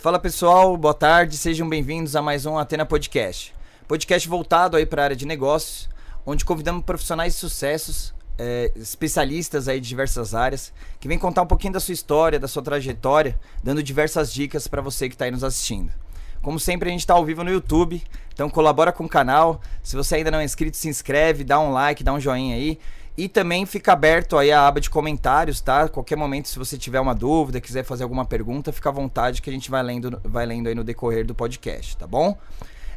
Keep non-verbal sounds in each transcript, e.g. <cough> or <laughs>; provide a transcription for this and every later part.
Fala pessoal, boa tarde, sejam bem-vindos a mais um Atena Podcast. Podcast voltado aí para a área de negócios, onde convidamos profissionais de sucessos, é, especialistas aí de diversas áreas, que vêm contar um pouquinho da sua história, da sua trajetória, dando diversas dicas para você que está aí nos assistindo. Como sempre, a gente está ao vivo no YouTube, então colabora com o canal. Se você ainda não é inscrito, se inscreve, dá um like, dá um joinha aí. E também fica aberto aí a aba de comentários, tá? Qualquer momento, se você tiver uma dúvida, quiser fazer alguma pergunta, fica à vontade que a gente vai lendo, vai lendo aí no decorrer do podcast, tá bom?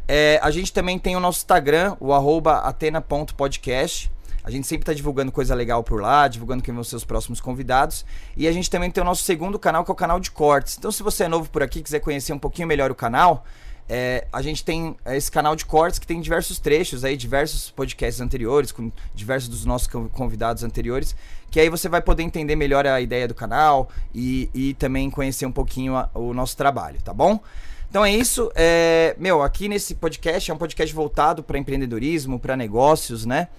É, a gente também tem o nosso Instagram, o arroba atena.podcast. A gente sempre está divulgando coisa legal por lá, divulgando quem vão ser os próximos convidados. E a gente também tem o nosso segundo canal, que é o canal de cortes. Então, se você é novo por aqui quiser conhecer um pouquinho melhor o canal, é, a gente tem esse canal de cortes que tem diversos trechos aí, diversos podcasts anteriores, com diversos dos nossos convidados anteriores, que aí você vai poder entender melhor a ideia do canal e, e também conhecer um pouquinho a, o nosso trabalho, tá bom? Então é isso. É, meu, aqui nesse podcast é um podcast voltado para empreendedorismo, para negócios, né?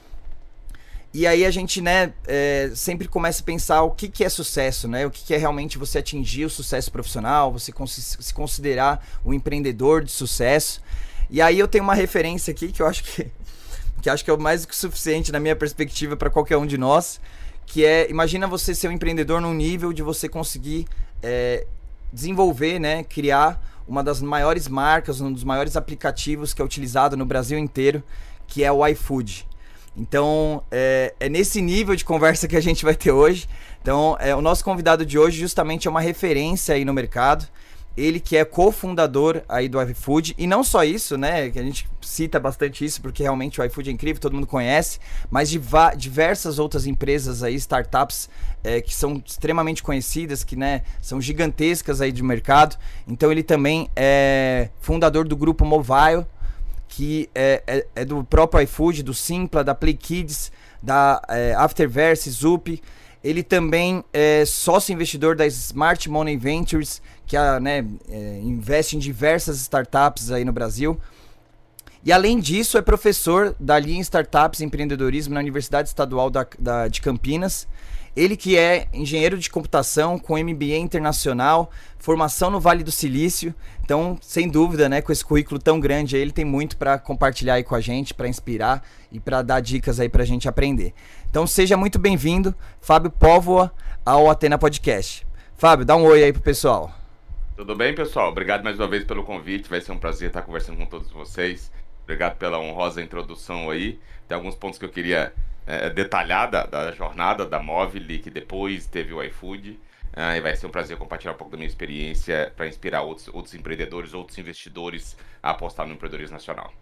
E aí a gente, né, é, sempre começa a pensar o que, que é sucesso, né? O que, que é realmente você atingir o sucesso profissional, você se considerar um empreendedor de sucesso. E aí eu tenho uma referência aqui que eu acho que, <laughs> que acho que é mais do que suficiente na minha perspectiva para qualquer um de nós, que é, imagina você ser um empreendedor num nível de você conseguir é, desenvolver, né, criar uma das maiores marcas, um dos maiores aplicativos que é utilizado no Brasil inteiro, que é o iFood. Então, é, é, nesse nível de conversa que a gente vai ter hoje. Então, é, o nosso convidado de hoje justamente é uma referência aí no mercado. Ele que é cofundador aí do iFood. E não só isso, né? Que a gente cita bastante isso, porque realmente o iFood é incrível, todo mundo conhece. Mas de diversas outras empresas aí, startups, é, que são extremamente conhecidas, que né, são gigantescas aí de mercado. Então ele também é fundador do grupo Mobile que é, é, é, do próprio iFood, do Simpla, da Play Kids, da é, Afterverse, Zup. Ele também é sócio investidor da Smart Money Ventures, que a, né, é, investe em diversas startups aí no Brasil. E além disso, é professor da linha Startups e Empreendedorismo na Universidade Estadual da, da, de Campinas. Ele que é engenheiro de computação com MBA internacional, formação no Vale do Silício. Então, sem dúvida, né, com esse currículo tão grande, ele tem muito para compartilhar aí com a gente, para inspirar e para dar dicas aí para a gente aprender. Então, seja muito bem-vindo, Fábio Póvoa, ao Atena Podcast. Fábio, dá um oi aí pro pessoal. Tudo bem, pessoal? Obrigado mais uma vez pelo convite. Vai ser um prazer estar conversando com todos vocês. Obrigado pela honrosa introdução aí. Tem alguns pontos que eu queria é, detalhar da, da, jornada da Móvel, que depois teve o iFood. Ah, e vai ser um prazer compartilhar um pouco da minha experiência para inspirar outros, outros empreendedores, outros investidores a apostar no empreendedorismo nacional.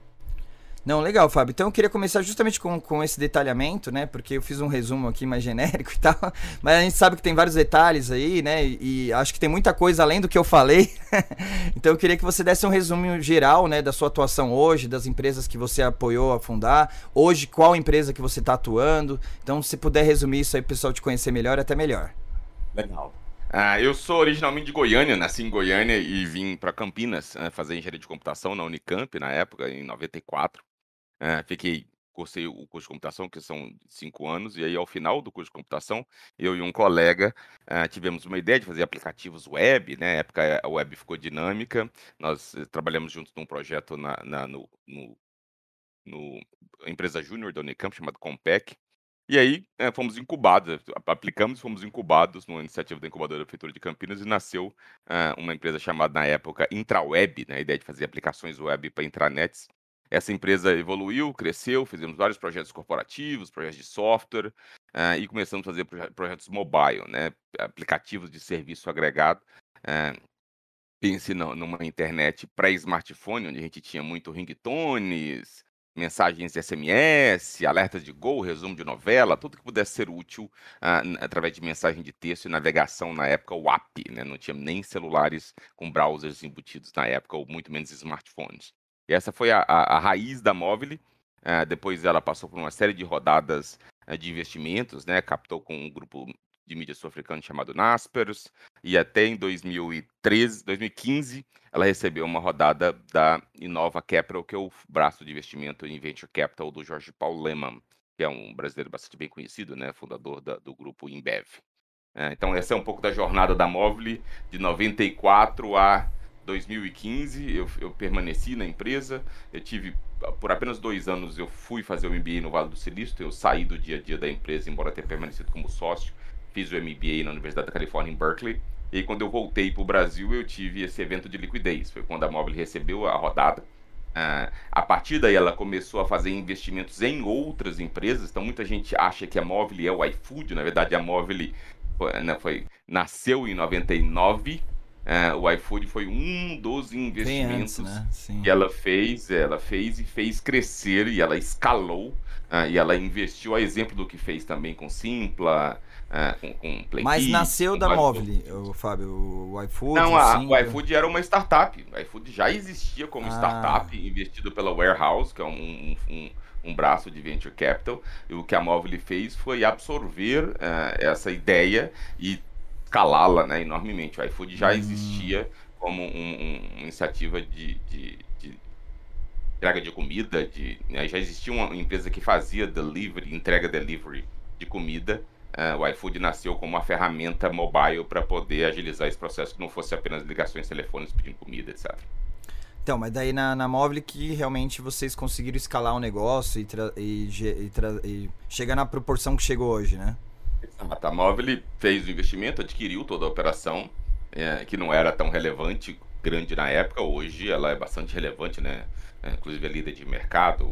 Não, legal, Fábio. Então eu queria começar justamente com, com esse detalhamento, né? Porque eu fiz um resumo aqui mais genérico <laughs> e tal. Mas a gente sabe que tem vários detalhes aí, né? E, e acho que tem muita coisa além do que eu falei. <laughs> então eu queria que você desse um resumo geral, né? Da sua atuação hoje, das empresas que você apoiou a fundar. Hoje, qual empresa que você está atuando. Então, se puder resumir isso aí, o pessoal te conhecer melhor, até melhor. Legal. Ah, eu sou originalmente de Goiânia, nasci em Goiânia e vim para Campinas uh, fazer engenharia de computação na Unicamp na época, em 94. Ah, fiquei, cursei o curso de computação, que são cinco anos, e aí ao final do curso de computação, eu e um colega uh, tivemos uma ideia de fazer aplicativos web, né? Na época a web ficou dinâmica, nós eh, trabalhamos juntos num projeto na, na no, no, no empresa júnior da Unicamp chamado Compec, e aí, é, fomos incubados, aplicamos, fomos incubados numa iniciativa da incubadora da Prefeitura de Campinas e nasceu uh, uma empresa chamada, na época, Intraweb, né, a ideia de fazer aplicações web para intranets. Essa empresa evoluiu, cresceu, fizemos vários projetos corporativos, projetos de software, uh, e começamos a fazer projetos mobile, né, aplicativos de serviço agregado. Uh, pense numa internet pré-smartphone, onde a gente tinha muito ringtones, mensagens SMS, alertas de gol, resumo de novela, tudo que pudesse ser útil uh, através de mensagem de texto e navegação na época, o app, né? Não tinha nem celulares com browsers embutidos na época, ou muito menos smartphones. Essa foi a, a, a raiz da móvel. Uh, depois ela passou por uma série de rodadas uh, de investimentos, né? Captou com um grupo de mídia sul-africano chamado Naspers, e até em 2013, 2015 ela recebeu uma rodada da Inova Capital, que é o braço de investimento em Venture Capital do Jorge Paulo Lehmann, que é um brasileiro bastante bem conhecido, né, fundador da, do grupo Inbev. É, então essa é um pouco da jornada da Móvel de 94 a 2015 eu, eu permaneci na empresa. Eu tive por apenas dois anos eu fui fazer o MBA no Vale do Silício. Eu saí do dia a dia da empresa, embora tenha permanecido como sócio. Fiz o MBA na Universidade da Califórnia em Berkeley. E quando eu voltei para o Brasil, eu tive esse evento de liquidez. Foi quando a Mobile recebeu a rodada. Uh, a partir daí, ela começou a fazer investimentos em outras empresas. Então, muita gente acha que a Mobile é o iFood. Na verdade, a Mobile foi, né, foi nasceu em 99 é, o iFood foi um dos investimentos antes, né? que ela fez, ela fez e fez crescer e ela escalou uh, e ela investiu a exemplo do que fez também com Simpla, uh, com, com Play Mas nasceu da Mobile, o Fábio, o iFood. Não, a, o iFood era uma startup. O iFood já existia como ah. startup, investido pela Warehouse, que é um, um, um braço de venture capital. E o que a Mobile fez foi absorver uh, essa ideia e escalá-la né, enormemente. O iFood já hum. existia como um, um, uma iniciativa de, de, de, entrega de comida, de, né, já existia uma empresa que fazia delivery, entrega delivery de comida. Uh, o iFood nasceu como uma ferramenta mobile para poder agilizar esse processo, que não fosse apenas ligações telefônicas pedindo comida, etc. Então, mas daí na, na Mobile que realmente vocês conseguiram escalar o negócio e, e, e, e chegar na proporção que chegou hoje, né? Exato. A Móvel fez o investimento, adquiriu toda a operação, é, que não era tão relevante, grande na época. Hoje ela é bastante relevante, né? É, inclusive a líder de mercado.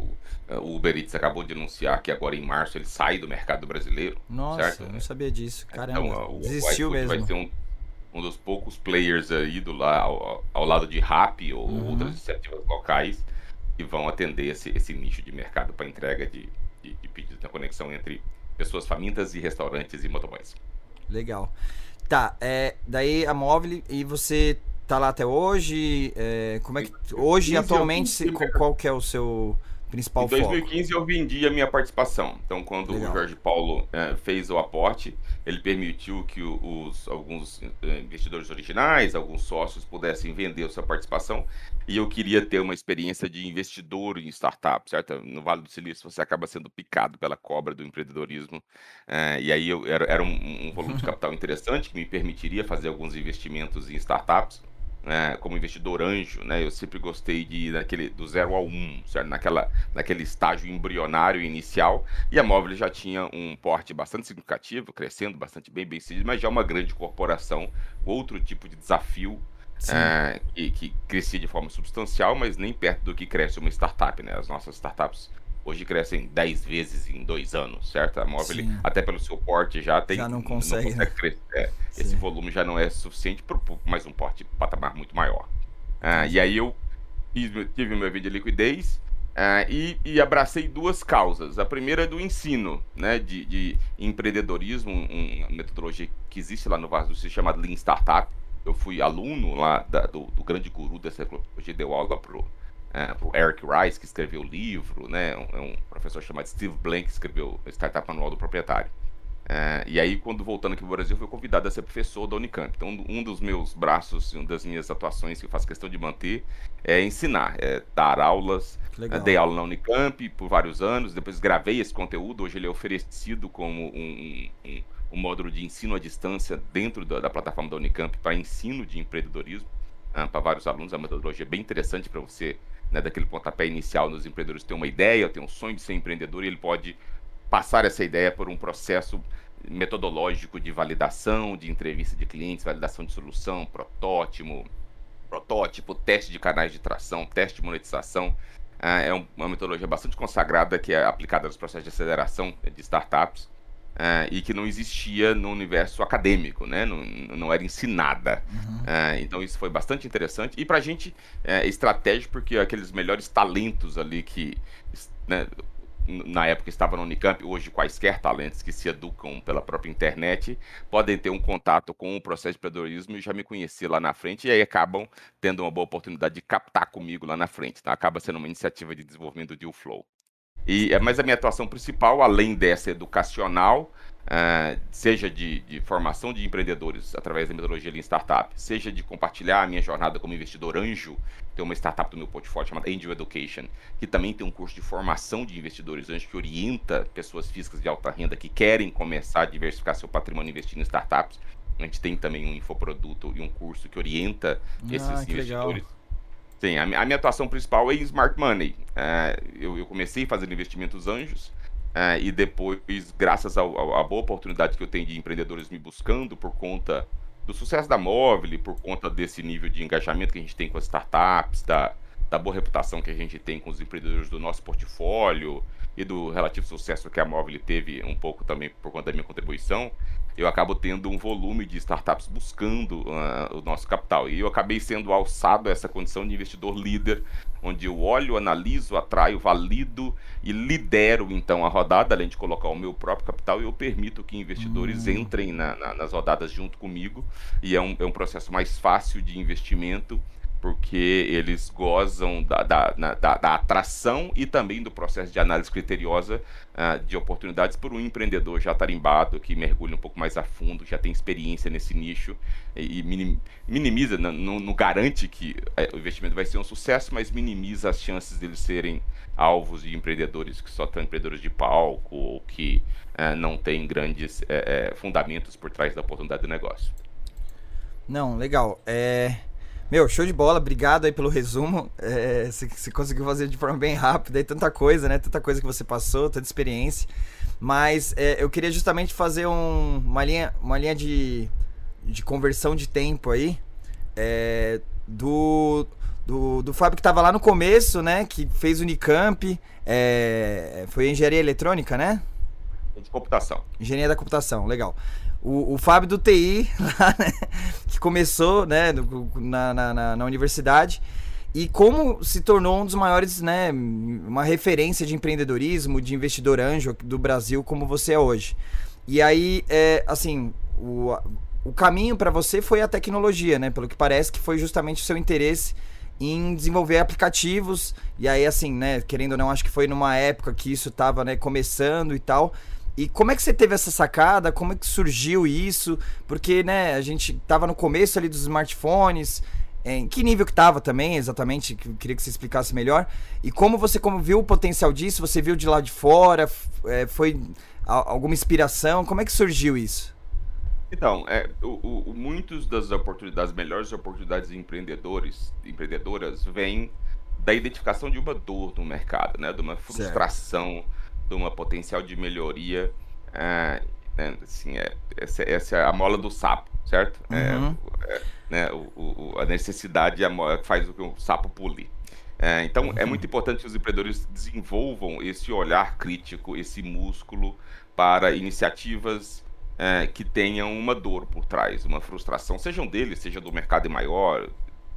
O Uber Eats acabou de anunciar que agora em março ele sai do mercado brasileiro. Nossa, certo? eu não sabia disso. Caramba, então, o, desistiu o mesmo. Vai ser um, um dos poucos players aí do, lá, ao, ao lado de Rappi ou uhum. outras iniciativas locais que vão atender esse, esse nicho de mercado para entrega de, de, de pedidos na conexão entre pessoas famintas e restaurantes e motoboys. Legal. Tá, é, daí a Móvel, e você tá lá até hoje? É, como é que. Hoje, atualmente, qual, qual que é o seu principal em 2015 foco. eu vendi a minha participação. Então, quando Legal. o Jorge Paulo é, fez o aporte, ele permitiu que os, alguns é, investidores originais, alguns sócios pudessem vender a sua participação. E eu queria ter uma experiência de investidor em startup, certo? No Vale do Silício você acaba sendo picado pela cobra do empreendedorismo. É, e aí eu, era, era um, um volume de <laughs> capital interessante que me permitiria fazer alguns investimentos em startups né, como investidor anjo, né, eu sempre gostei de ir naquele, do zero ao um, certo? Naquela, naquele estágio embrionário inicial, e a Móvel já tinha um porte bastante significativo, crescendo bastante bem, bem seguido, mas já uma grande corporação, outro tipo de desafio, é, que, que crescia de forma substancial, mas nem perto do que cresce uma startup, né? As nossas startups hoje crescem 10 vezes em dois anos, certo? A móvel, Sim. até pelo seu porte, já tem. Já não consegue. Não consegue crescer. É, esse volume já não é suficiente para mais um porte patamar muito maior. Ah, e aí eu tive meu vídeo de liquidez. Uh, e, e, abracei duas causas. A primeira é do ensino, né, de, de empreendedorismo, um, uma metodologia que existe lá no Vasco, se chama Lean Startup. Eu fui aluno lá da, do, do, grande guru dessa tecnologia, deu aula pro é, o Eric Rice, que escreveu o livro, né? Um, é um professor chamado Steve Blank, que escreveu o Startup Manual do Proprietário. É, e aí, quando voltando aqui para o Brasil, fui convidado a ser professor da Unicamp. Então, um dos meus braços, uma das minhas atuações que eu faço questão de manter é ensinar, é dar aulas. É, dei aula na Unicamp por vários anos, depois gravei esse conteúdo. Hoje ele é oferecido como um, um, um módulo de ensino à distância dentro da, da plataforma da Unicamp para ensino de empreendedorismo uh, para vários alunos. É uma metodologia bem interessante para você né, daquele pontapé inicial nos empreendedores ter uma ideia, ter um sonho de ser empreendedor e ele pode passar essa ideia por um processo metodológico de validação, de entrevista de clientes, validação de solução, protótipo, protótipo, teste de canais de tração, teste de monetização. Ah, é uma metodologia bastante consagrada que é aplicada nos processos de aceleração de startups uh, e que não existia no universo acadêmico, né? não, não era ensinada. Uhum. Uh, então isso foi bastante interessante e para a gente é estratégico porque aqueles melhores talentos ali que né, na época estava no Unicamp, hoje quaisquer talentos que se educam pela própria internet podem ter um contato com o processo de empreendedorismo e já me conhecer lá na frente e aí acabam tendo uma boa oportunidade de captar comigo lá na frente. Então acaba sendo uma iniciativa de desenvolvimento do Deal Flow. E, é, mas a minha atuação principal, além dessa educacional, uh, seja de, de, formação de empreendedores através da metodologia Lean Startup, seja de compartilhar a minha jornada como investidor anjo, tem uma startup do meu portfólio chamada Angel Education, que também tem um curso de formação de investidores anjos que orienta pessoas físicas de alta renda que querem começar a diversificar seu patrimônio investindo em startups. A gente tem também um infoproduto e um curso que orienta ah, esses que investidores. Legal. Sim, a, minha atuação principal é em Smart Money. É, eu, eu, comecei fazendo investimentos anjos é, e depois, graças à boa oportunidade que eu tenho de empreendedores me buscando por conta do sucesso da Móvel, por conta desse nível de engajamento que a gente tem com as startups, da, da boa reputação que a gente tem com os empreendedores do nosso portfólio e do relativo sucesso que a Móvel teve um pouco também por conta da minha contribuição, eu acabo tendo um volume de startups buscando uh, o nosso capital. E eu acabei sendo alçado a essa condição de investidor líder, onde eu olho, analiso, atraio, valido e lidero então a rodada, além de colocar o meu próprio capital, eu permito que investidores hum. entrem na, na, nas rodadas junto comigo. E é um, é um processo mais fácil de investimento porque eles gozam da, da, da, da, atração e também do processo de análise criteriosa uh, de oportunidades por um empreendedor já tarimbado, que mergulha um pouco mais a fundo, já tem experiência nesse nicho e, e minimiza, não, garante que uh, o investimento vai ser um sucesso, mas minimiza as chances deles serem alvos de empreendedores que só são empreendedores de palco ou que uh, não têm grandes eh, fundamentos por trás da oportunidade de negócio. Não, legal. É... Meu, show de bola, obrigado aí pelo resumo. É, você, você, conseguiu fazer de forma bem rápida, aí tanta coisa, né? Tanta coisa que você passou, tanta experiência. Mas é, eu queria justamente fazer um, uma linha, uma linha de, de conversão de tempo aí. É, do, do, do Fábio que estava lá no começo, né? Que fez Unicamp. É, foi engenharia eletrônica, né? De computação. Engenharia da computação, legal o, o Fábio do TI, <laughs> lá, né, que começou né, na, na, na, universidade, e como se tornou um dos maiores, né, uma referência de empreendedorismo, de investidor anjo do Brasil, como você é hoje. E aí, é, assim, o, o caminho para você foi a tecnologia, né? Pelo que parece que foi justamente o seu interesse em desenvolver aplicativos. E aí, assim, né, querendo ou não, acho que foi numa época que isso estava né, começando e tal. E como é que você teve essa sacada? Como é que surgiu isso? Porque, né, a gente tava no começo ali dos smartphones. Em que nível que tava também, exatamente? Que eu queria que você explicasse melhor. E como você como viu o potencial disso? Você viu de lá de fora? É, foi alguma inspiração? Como é que surgiu isso? Então, é, o, o, muitos das oportunidades, melhores oportunidades de empreendedores, empreendedoras, vêm da identificação de uma dor no mercado, né? De uma frustração. Certo de uma potencial de melhoria. É, assim, é, essa, essa, é a mola do sapo, certo? É, uhum. É, né, o, o, a necessidade faz com que o sapo pule. É, então, é uhum. é muito importante que os empreendedores desenvolvam esse olhar crítico, esse músculo para iniciativas é, que tenham uma dor por trás, uma frustração, sejam deles, seja do mercado maior,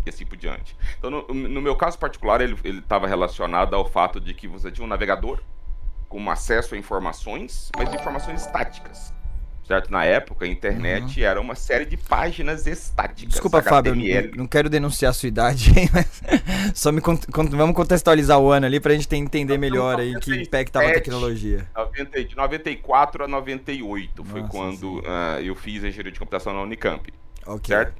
e assim por diante. Então, no, no meu caso particular, ele estava relacionado ao fato de que você tinha um navegador com acesso a informações, mas informações estáticas. Certo? Na época, a internet uhum. era uma série de páginas estáticas. Desculpa, HTML. Fábio, não quero denunciar a sua idade, <laughs> mas só me vamos contextualizar o ano ali para a gente entender melhor aí que impactava a tecnologia. 90, de 94 a 98 Nossa, foi quando uh, eu fiz engenharia de computação na Unicamp. Okay. Certo?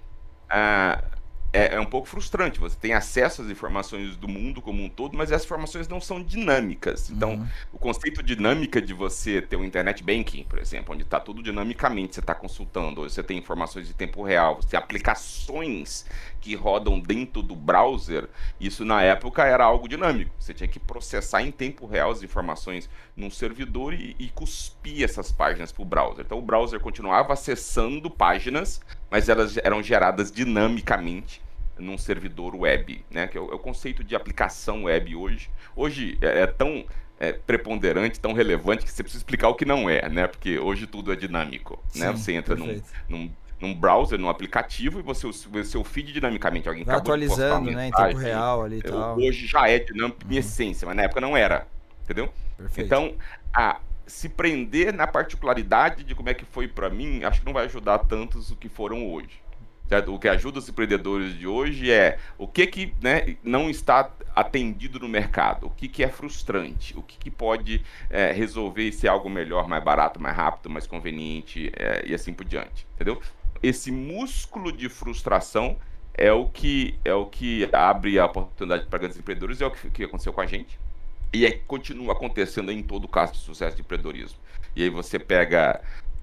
Uh, é, é, um pouco frustrante. Você tem acesso às informações do mundo como um todo, mas essas informações não são dinâmicas. Então, uhum. o conceito dinâmica de você ter um internet banking, por exemplo, onde está tudo dinamicamente, você está consultando, você tem informações de tempo real, você tem aplicações que rodam dentro do browser, isso na época era algo dinâmico. Você tinha que processar em tempo real as informações num servidor e, e cuspir essas páginas para o browser. Então, o browser continuava acessando páginas mas elas eram geradas dinamicamente num servidor web, né? Que é o, é o conceito de aplicação web hoje. Hoje é, é tão é, preponderante, tão relevante que você precisa explicar o que não é, né? Porque hoje tudo é dinâmico, né? Sim, né? Você entra num, num, num, browser, num aplicativo e você o seu feed dinamicamente alguém Vai atualizando, né? Em tempo real ali e tal. Hoje já é dinâmico uhum. em essência, mas na época não era, entendeu? Perfeito. Então a se prender na particularidade de como é que foi para mim, acho que não vai ajudar tantos o que foram hoje. Certo? O que ajuda os empreendedores de hoje é o que que né, não está atendido no mercado, o que, que é frustrante, o que, que pode é, resolver ser algo melhor, mais barato, mais rápido, mais conveniente é, e assim por diante, entendeu? Esse músculo de frustração é o que é o que abre a oportunidade para grandes empreendedores, é o que, que aconteceu com a gente, e é, continua acontecendo em todo caso de sucesso de empreendedorismo. E aí você pega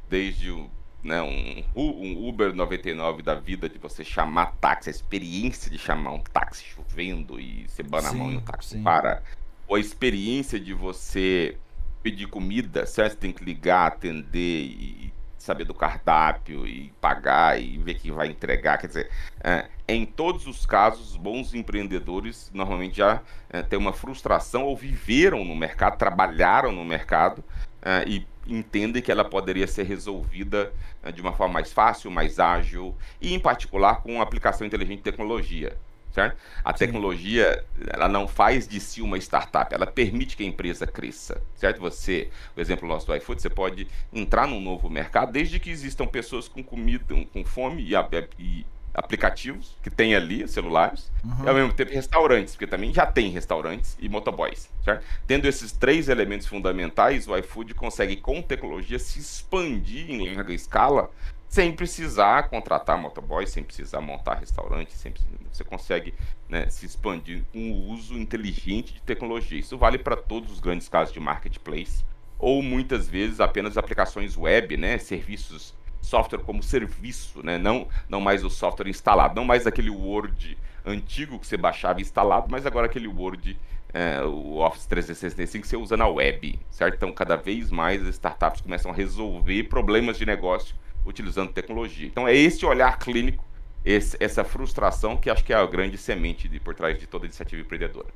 desde o né, um, um, Uber 99 da vida de você chamar táxi, a experiência de chamar um táxi chovendo e você bana a mão e o táxi sim. para, ou a experiência de você pedir comida, certo? Você tem que ligar, atender e saber do cardápio e pagar e ver quem vai entregar. Quer dizer, é, em todos os casos, bons empreendedores normalmente já é, têm uma frustração ou viveram no mercado, trabalharam no mercado é, e entendem que ela poderia ser resolvida é, de uma forma mais fácil, mais ágil e, em particular, com aplicação inteligente de tecnologia A Sim. tecnologia, ela não faz de si uma startup, ela permite que a empresa cresça, certo? Você, o exemplo nosso do iFood, você pode entrar num novo mercado desde que existam pessoas com comida, com fome e, e aplicativos que tem ali, celulares, uhum. e ao mesmo tempo restaurantes, porque também já tem restaurantes e motoboys, certo? Tendo esses três elementos fundamentais, o iFood consegue, com tecnologia, se expandir em larga escala sem precisar contratar motoboy, sem precisar montar restaurante, sem você consegue né, se expandir com o uso inteligente de tecnologia. Isso vale para todos os grandes casos de marketplace, ou muitas vezes apenas aplicações web, né, serviços, software como serviço, né, não, não mais o software instalado, não mais aquele Word antigo que você baixava instalado, mas agora aquele Word, é, o Office 365 que você usa na web, certo? Então, cada vez mais as startups começam a resolver problemas de negócio utilizando tecnologia. Então é esse olhar clínico, esse, essa frustração que acho que é a grande semente de, por trás de toda iniciativa empreendedora.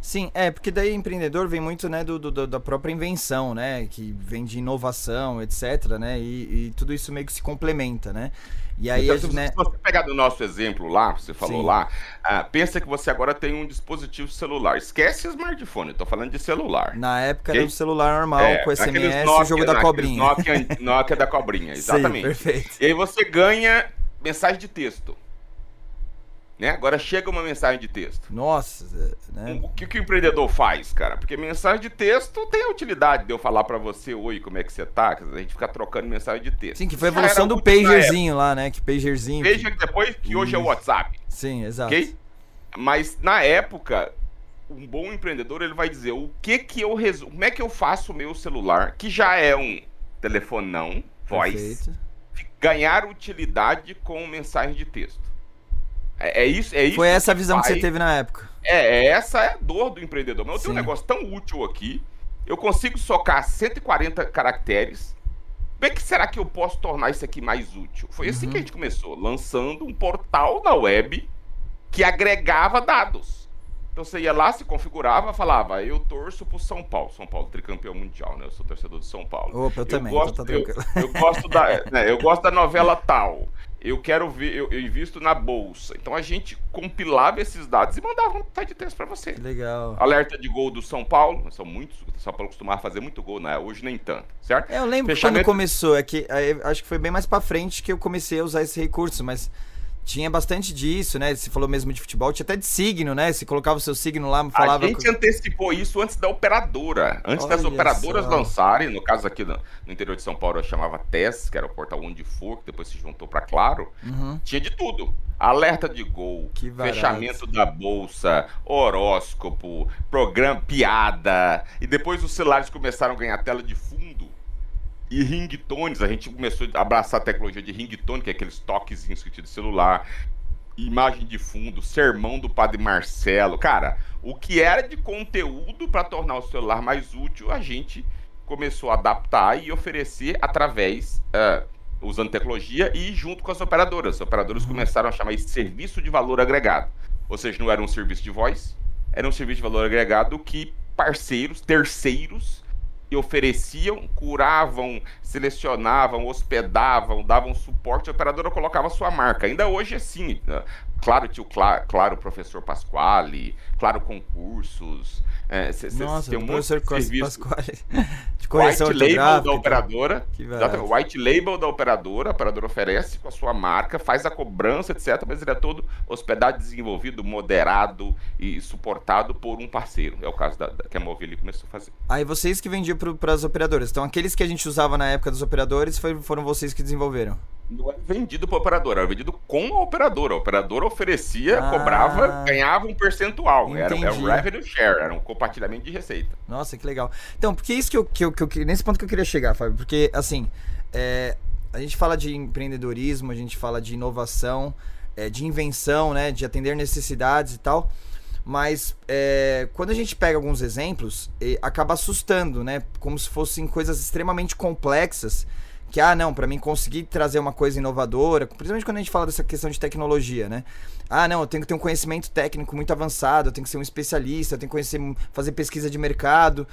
Sim, é, porque daí empreendedor vem muito, né, do, do da própria invenção, né, que vem de inovação, etc, né, e, e tudo isso meio que se complementa, né. E aí, então, né... se você pegar do nosso exemplo lá, você falou Sim. lá, ah, pensa que você agora tem um dispositivo celular. Esquece smartphone, tô falando de celular. Na época okay? era um celular normal, é, com SMS Nokia, o jogo da cobrinha. Nokia, Nokia da cobrinha, <laughs> exatamente. Sim, perfeito. E aí você ganha mensagem de texto. Né? Agora chega uma mensagem de texto. Nossa, né? O que, que o empreendedor faz, cara? Porque mensagem de texto tem a utilidade de eu falar para você, oi, como é que você tá? A gente ficar trocando mensagem de texto. Sim, que foi a evolução do pagerzinho lá, né? Que pagerzinho. Pager depois, que hoje é o WhatsApp. Sim, exato. Ok? Mas na época, um bom empreendedor, ele vai dizer o que que eu resolvo, como é que eu faço o meu celular, que já é um telefonão, voz, Perfeito. ganhar utilidade com mensagem de texto. É, é, isso, é isso. Foi essa a visão que, que você teve na época. É, essa é a dor do empreendedor. Mas eu tenho um negócio tão útil aqui. Eu consigo socar 140 caracteres. Como é que será que eu posso tornar isso aqui mais útil? Foi assim uhum. que a gente começou, lançando um portal na web que agregava dados. Então você ia lá, se configurava, falava, eu torço pro São Paulo. São Paulo, tricampeão mundial, né? Eu sou torcedor de São Paulo. Opa, eu, eu também, gosto, eu, eu, gosto da, né, eu gosto da novela tal eu quero ver, eu, eu, invisto na bolsa. Então a gente compilava esses dados e mandava um site de texto para você. Legal. Alerta de gol do São Paulo, são muitos, o São Paulo costumava fazer muito gol, né? Hoje nem tanto, certo? É, eu lembro Fechamento... quando começou, é que acho que foi bem mais para frente que eu comecei a usar esse recurso, mas tinha bastante disso, né? Você falou mesmo de futebol, tinha até de signo, né? Você colocava o seu signo lá, falava. A gente antecipou isso antes da operadora. Antes Olha das operadoras só. lançarem, no caso aqui no, no, interior de São Paulo, eu chamava TES, que era o portal onde for, que depois se juntou para Claro. Uhum. Tinha de tudo. Alerta de gol, fechamento da bolsa, horóscopo, programa, piada. E depois os celulares começaram a ganhar tela de fundo e ringtones, a gente começou a abraçar a tecnologia de ringtone, que é aqueles toquezinhos que de celular, imagem de fundo, sermão do Padre Marcelo. Cara, o que era de conteúdo para tornar o celular mais útil, a gente começou a adaptar e oferecer através, uh, usando tecnologia e junto com as operadoras. As operadoras uhum. começaram a chamar isso de serviço de valor agregado. Ou seja, não era um serviço de voz, era um serviço de valor agregado que parceiros, terceiros, e ofereciam, curavam, selecionavam, hospedavam, davam suporte, a operadora colocava sua marca. Ainda hoje é assim. Né? Claro, tio, claro, claro, professor Pasquale, claro, concursos. É, cê, Nossa, tem um monte de serviço. Pasquale. <laughs> de correção white label da operadora. Exatamente, white label da operadora, a operadora oferece com a sua marca, faz a cobrança, etc. Mas ele é todo hospedado, desenvolvido, moderado e suportado por um parceiro. É o caso da, da que a Movili começou a fazer. Aí vocês que vendiam para as operadoras. Então aqueles que a gente usava na época dos operadores foram vocês que desenvolveram não era vendido para operadora, era vendido com a operadora. A operadora oferecia, ah, cobrava, ganhava um percentual. Era, era, um revenue share, era um compartilhamento de receita. Nossa, que legal. Então, porque isso que eu, que eu, que eu nesse ponto que eu queria chegar, Fábio, porque assim, é, a gente fala de empreendedorismo, a gente fala de inovação, é, de invenção, né? De atender necessidades e tal. Mas é, quando a gente pega alguns exemplos, acaba assustando, né? Como se fossem coisas extremamente complexas que, ah, não, para mim conseguir trazer uma coisa inovadora, principalmente quando a gente fala dessa questão de tecnologia, né? Ah, não, eu tenho que ter um conhecimento técnico muito avançado, eu tenho que ser um especialista, eu tenho que conhecer, fazer pesquisa de mercado.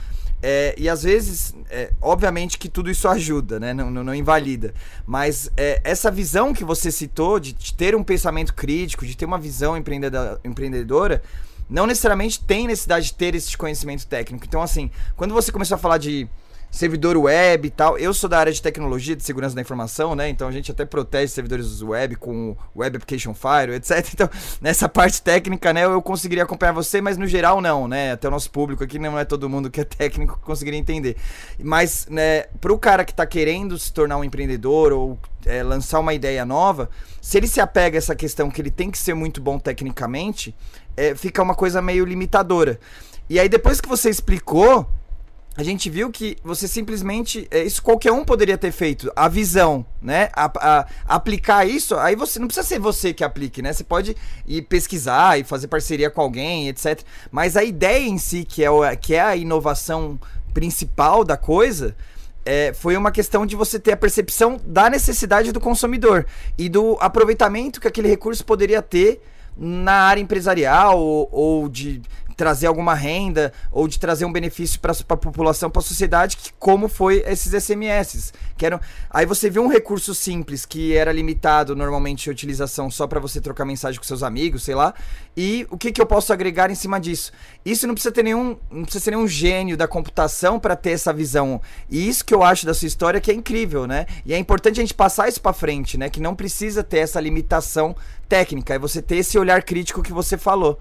É, e às vezes, é, obviamente que tudo isso ajuda, né? Não, não, não invalida. Mas é, essa visão que você citou de, de, ter um pensamento crítico, de ter uma visão empreendedora, não necessariamente tem necessidade de ter esse conhecimento técnico. Então, assim, quando você começou a falar de servidor web e tal. Eu sou da área de tecnologia, de segurança da informação, né? Então a gente até protege servidores web com Web Application Fire, etc. <laughs> Então, nessa parte técnica, né, eu conseguiria acompanhar você, mas no geral não, né? Até o nosso público aqui não é todo mundo que é <laughs> técnico que conseguiria entender. Mas, né, pro cara que tá querendo se tornar um empreendedor ou é, lançar uma ideia nova, se ele se apega a essa questão que ele tem que ser muito bom tecnicamente, é, fica uma coisa meio limitadora. E aí, depois que você explicou, a gente viu que você simplesmente. É, isso qualquer um poderia ter feito. A visão, né? A, a, aplicar isso, aí você não precisa ser você que aplique, né? Você pode ir pesquisar e fazer parceria com alguém, etc. Mas a ideia em si, que é, o, que é a inovação principal da coisa, é, foi uma questão de você ter a percepção da necessidade do consumidor e do aproveitamento que aquele recurso poderia ter na área empresarial ou, ou de trazer alguma renda ou de trazer um benefício para a população, para a sociedade, que, como foi esses SMS. Que eram, aí você vê um recurso simples que era limitado normalmente a utilização só para você trocar mensagem com seus amigos, sei lá. E o que, que eu posso agregar em cima disso? Isso não precisa ter nenhum, não precisa ser nenhum gênio da computação para ter essa visão. E isso que eu acho da sua história que é incrível, né? E é importante a gente passar isso para frente, né? Que não precisa ter essa limitação técnica, é você ter esse olhar crítico que você falou.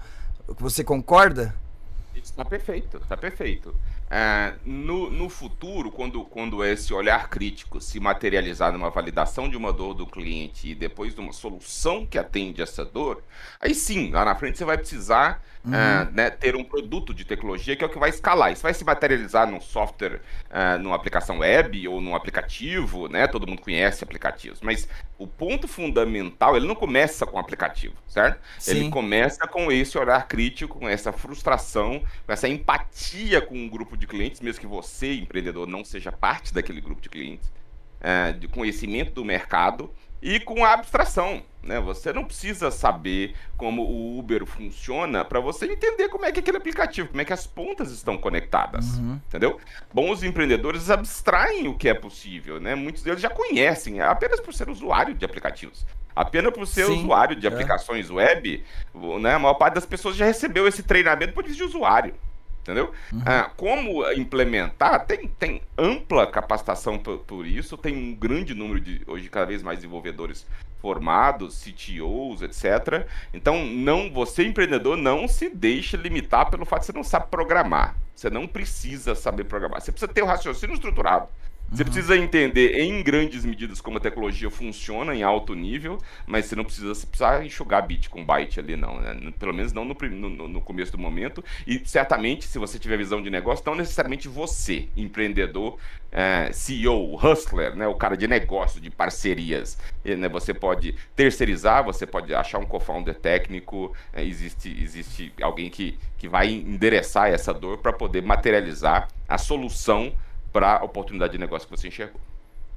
Você concorda? Está perfeito, está perfeito. É, no, no futuro, quando, quando esse olhar crítico se materializar numa validação de uma dor do cliente e depois de uma solução que atende essa dor, aí sim, lá na frente você vai precisar uhum. uh, né, ter um produto de tecnologia que é o que vai escalar. Isso vai se materializar num software, uh, numa aplicação web ou num aplicativo, né? Todo mundo conhece aplicativos, mas o ponto fundamental, ele não começa com o aplicativo, certo? Sim. Ele começa com esse olhar crítico, com essa frustração, com essa empatia com um grupo de clientes, mesmo que você, empreendedor, não seja parte daquele grupo de clientes, uh, de conhecimento do mercado e com a abstração. Né? Você não precisa saber como o Uber funciona para você entender como é que aquele aplicativo, como é que as pontas estão conectadas, uhum. entendeu? Bons empreendedores abstraem o que é possível, né? Muitos deles já conhecem, apenas por ser usuário de aplicativos. Apenas por ser Sim, usuário de é. aplicações web, né, a maior parte das pessoas já recebeu esse treinamento por de usuário entendeu? Uhum. Ah, como implementar, tem, tem ampla capacitação por, por, isso, tem um grande número de, hoje, cada vez mais desenvolvedores formados, CTOs, etc. Então, não, você empreendedor, não se deixe limitar pelo fato de você não sabe programar. Você não precisa saber programar. Você precisa ter o raciocínio estruturado. Você precisa entender em grandes medidas como a tecnologia funciona em alto nível, mas você não precisa você precisa enxugar bit com byte ali, não. Né? Pelo menos não no, no, no, começo do momento. E certamente, se você tiver visão de negócio, não necessariamente você, empreendedor, é, CEO, hustler, né? o cara de negócio, de parcerias. Né? Você pode terceirizar, você pode achar um co-founder técnico, é, existe, existe alguém que, que vai endereçar essa dor para poder materializar a solução para a oportunidade de negócio que você enxergou.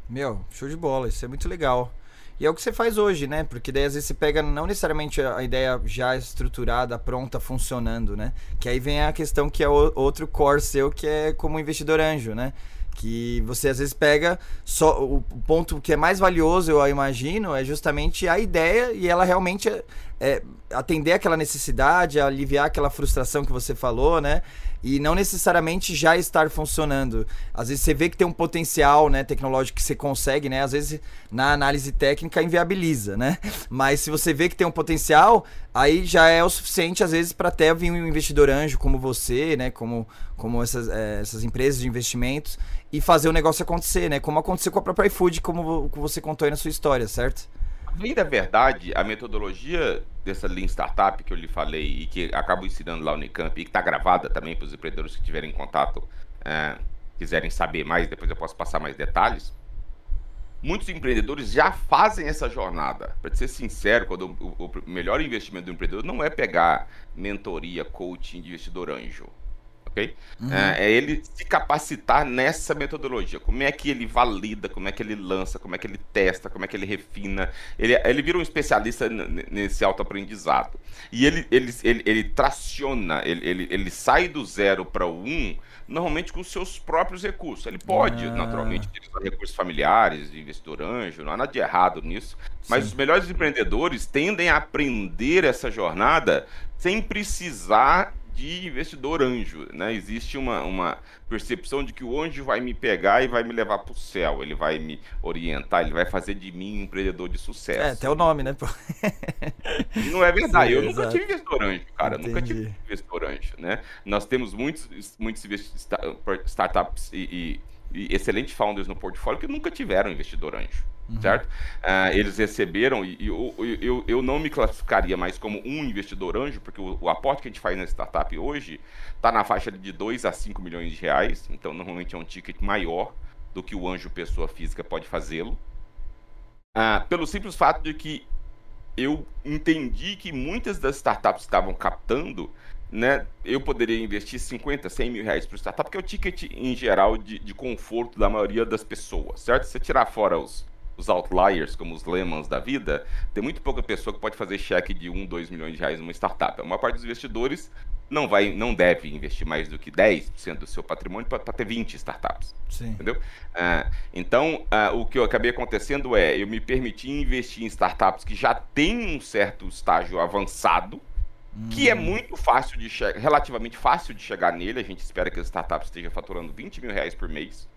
Meu, show de bola, isso é muito legal. E é o que você faz hoje, né? Porque daí às vezes você pega não necessariamente a ideia já estruturada, pronta, funcionando, né? Que aí vem a questão que é outro core seu, que é como investidor anjo, né? Que você às vezes pega só o ponto que é mais valioso, eu imagino, é justamente a ideia e ela realmente é, é atender aquela necessidade, aliviar aquela frustração que você falou, né? E não necessariamente já estar funcionando. Às vezes você vê que tem um potencial, né, tecnológico que você consegue, né? Às vezes na análise técnica inviabiliza, né? <laughs> Mas se você vê que tem um potencial, aí já é o suficiente às vezes para até vir um investidor anjo como você, né, como como essas, é, essas empresas de investimentos e fazer o negócio acontecer, né? Como aconteceu com a própria iFood, como, como você contou aí na sua história, certo? Além da verdade, a metodologia dessa Lean Startup que eu lhe falei e que acabo ensinando lá no Unicamp e que está gravada também para os empreendedores que tiverem contato, é, quiserem saber mais, depois eu posso passar mais detalhes. muitos empreendedores já fazem essa jornada. Para ser sincero, quando o, o, melhor investimento do empreendedor não é pegar mentoria, coaching de investidor anjo ok? Uhum. É, é, ele se capacitar nessa metodologia. Como é que ele valida, como é que ele lança, como é que ele testa, como é que ele refina. Ele, ele vira um especialista nesse autoaprendizado. E ele, ele, ele, ele traciona, ele, ele, ele sai do zero para o um, normalmente com os seus próprios recursos. Ele pode, ah. naturalmente, utilizar recursos familiares, de investidor anjo, não há nada de errado nisso. Mas Sim. os melhores empreendedores tendem a aprender essa jornada sem precisar de investidor anjo, né? Existe uma, uma percepção de que o anjo vai me pegar e vai me levar para o céu, ele vai me orientar, ele vai fazer de mim um empreendedor de sucesso. É, até o nome, né? <laughs> e não é verdade, Sim, eu nunca tive investidor anjo, cara, Entendi. nunca tive investidor anjo, né? Nós temos muitos, muitos startups e, e, e excelentes founders no portfólio que nunca tiveram investidor anjo uhum. certo? Uh, eles receberam, e eu, eu, eu não me classificaria mais como um investidor anjo, porque o, o aporte que a gente faz na startup hoje está na faixa de 2 a 5 milhões de reais, então normalmente é um ticket maior do que o anjo pessoa física pode fazê-lo. Uh, pelo simples fato de que eu entendi que muitas das startups estavam captando né, eu poderia investir 50, 100 mil reais para startup, que é o ticket em geral de, de, conforto da maioria das pessoas, certo? Se você tirar fora os, os outliers, como os lemons da vida, tem muito pouca pessoa que pode fazer cheque de 1, 2 milhões de reais numa startup. A maior parte dos investidores não vai, não deve investir mais do que 10% do seu patrimônio para ter 20 startups. Sim. Entendeu? Uh, então, uh, o que eu acabei acontecendo é, eu me permiti investir em startups que já têm um certo estágio avançado, que é hum. muito fácil de relativamente fácil de chegar nele. A gente espera que as startups estejam faturando 20 mil reais por mês,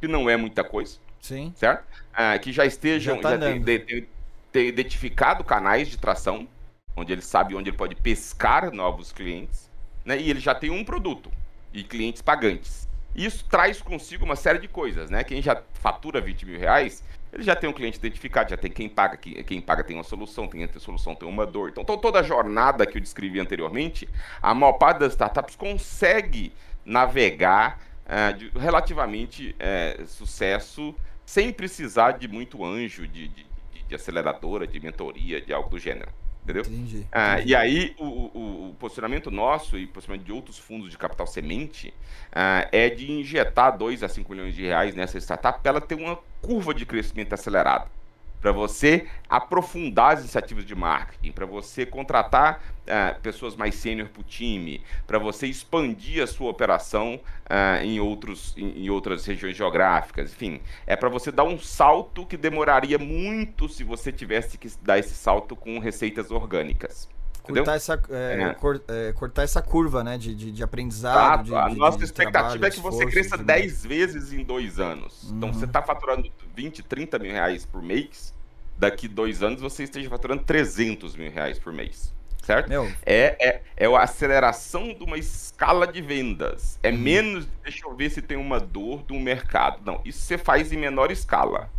que não é muita coisa. Sim. Certo? Ah, que já estejam, já, tá já tem, identificado canais de tração, onde ele sabe onde ele pode pescar novos clientes, né? E ele já tem um produto e clientes pagantes. Isso traz consigo uma série de coisas, né? Quem já fatura 20 mil reais, ele já tem um cliente identificado, já tem quem paga, quem, quem paga tem uma solução, tem a solução tem uma dor. Então, toda a jornada que eu descrevi anteriormente, a maior parte das startups consegue navegar uh, de relativamente uh, sucesso sem precisar de muito anjo, de, de, de aceleradora, de mentoria, de algo do gênero. Entendeu? Entendi, ah, e aí, o, o, o, posicionamento nosso e posicionamento de outros fundos de capital semente ah, é de injetar 2 a 5 milhões de reais nessa startup para ela ter uma curva de crescimento acelerada para você aprofundar as iniciativas de marketing, para você contratar uh, pessoas mais sênior para o time, para você expandir a sua operação uh, em, outros, em, em, outras regiões geográficas, enfim, é para você dar um salto que demoraria muito se você tivesse que dar esse salto com receitas orgânicas. Cortar essa, é, é. Cor, é, cortar essa curva né, de, de, de aprendizado. De, a nossa expectativa trabalho, é que você cresça 10 vezes em dois anos. Uhum. Então, você está faturando 20, 30 mil reais por mês, daqui dois anos você esteja faturando 300 mil reais por mês. Certo? Meu. É, é, é a aceleração de uma escala de vendas. É uhum. menos, deixa eu ver se tem uma dor do mercado. Não, isso você faz em menor escala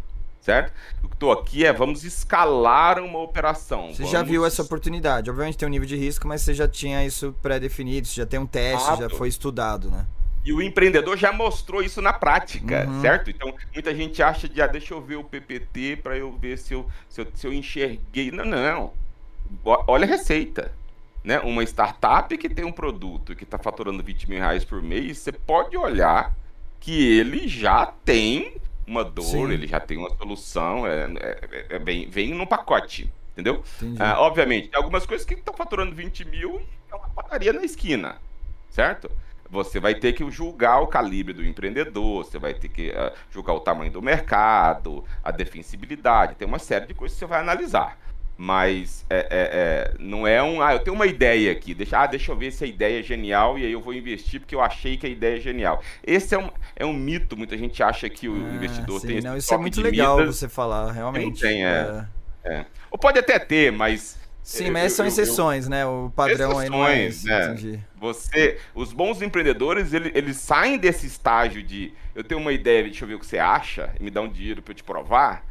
certo? O que estou aqui é vamos escalar uma operação. Você vamos... já viu essa oportunidade? Obviamente tem um nível de risco, mas você já tinha isso pré-definido, você já tem um teste, já foi estudado, né? E o empreendedor já mostrou isso na prática, uhum. certo? Então, muita gente acha de, ah, deixa eu ver o PPT para eu ver se eu, se eu, se eu enxerguei. Não, não. Olha a receita. Né? Uma startup que tem um produto que está faturando 20 mil reais por mês, você pode olhar que ele já tem uma dor, Sim. ele já tem uma solução, é, é, é bem, vem num pacote, entendeu? Ah, obviamente, tem algumas coisas que estão faturando 20 mil e é uma padaria na esquina, certo? Você vai ter que julgar o calibre do empreendedor, você vai ter que uh, julgar o tamanho do mercado, a defensibilidade, tem uma série de coisas que você vai analisar. Mas é, é, é, não é um. Ah, eu tenho uma ideia aqui. Deixa, ah, deixa eu ver se a ideia é genial e aí eu vou investir porque eu achei que a ideia é genial. Esse é um, é um mito. Muita gente acha que o ah, investidor sim, tem. Não, isso é muito legal você falar, realmente. Não tem, é, é. é. Ou pode até ter, mas Sim, mas são exceções, eu, né? O padrão exceções, aí não é esse, né? Você, os bons empreendedores, eles, eles saem desse estágio de eu tenho uma ideia, deixa eu ver o que você acha, e me dá um dinheiro para eu te provar,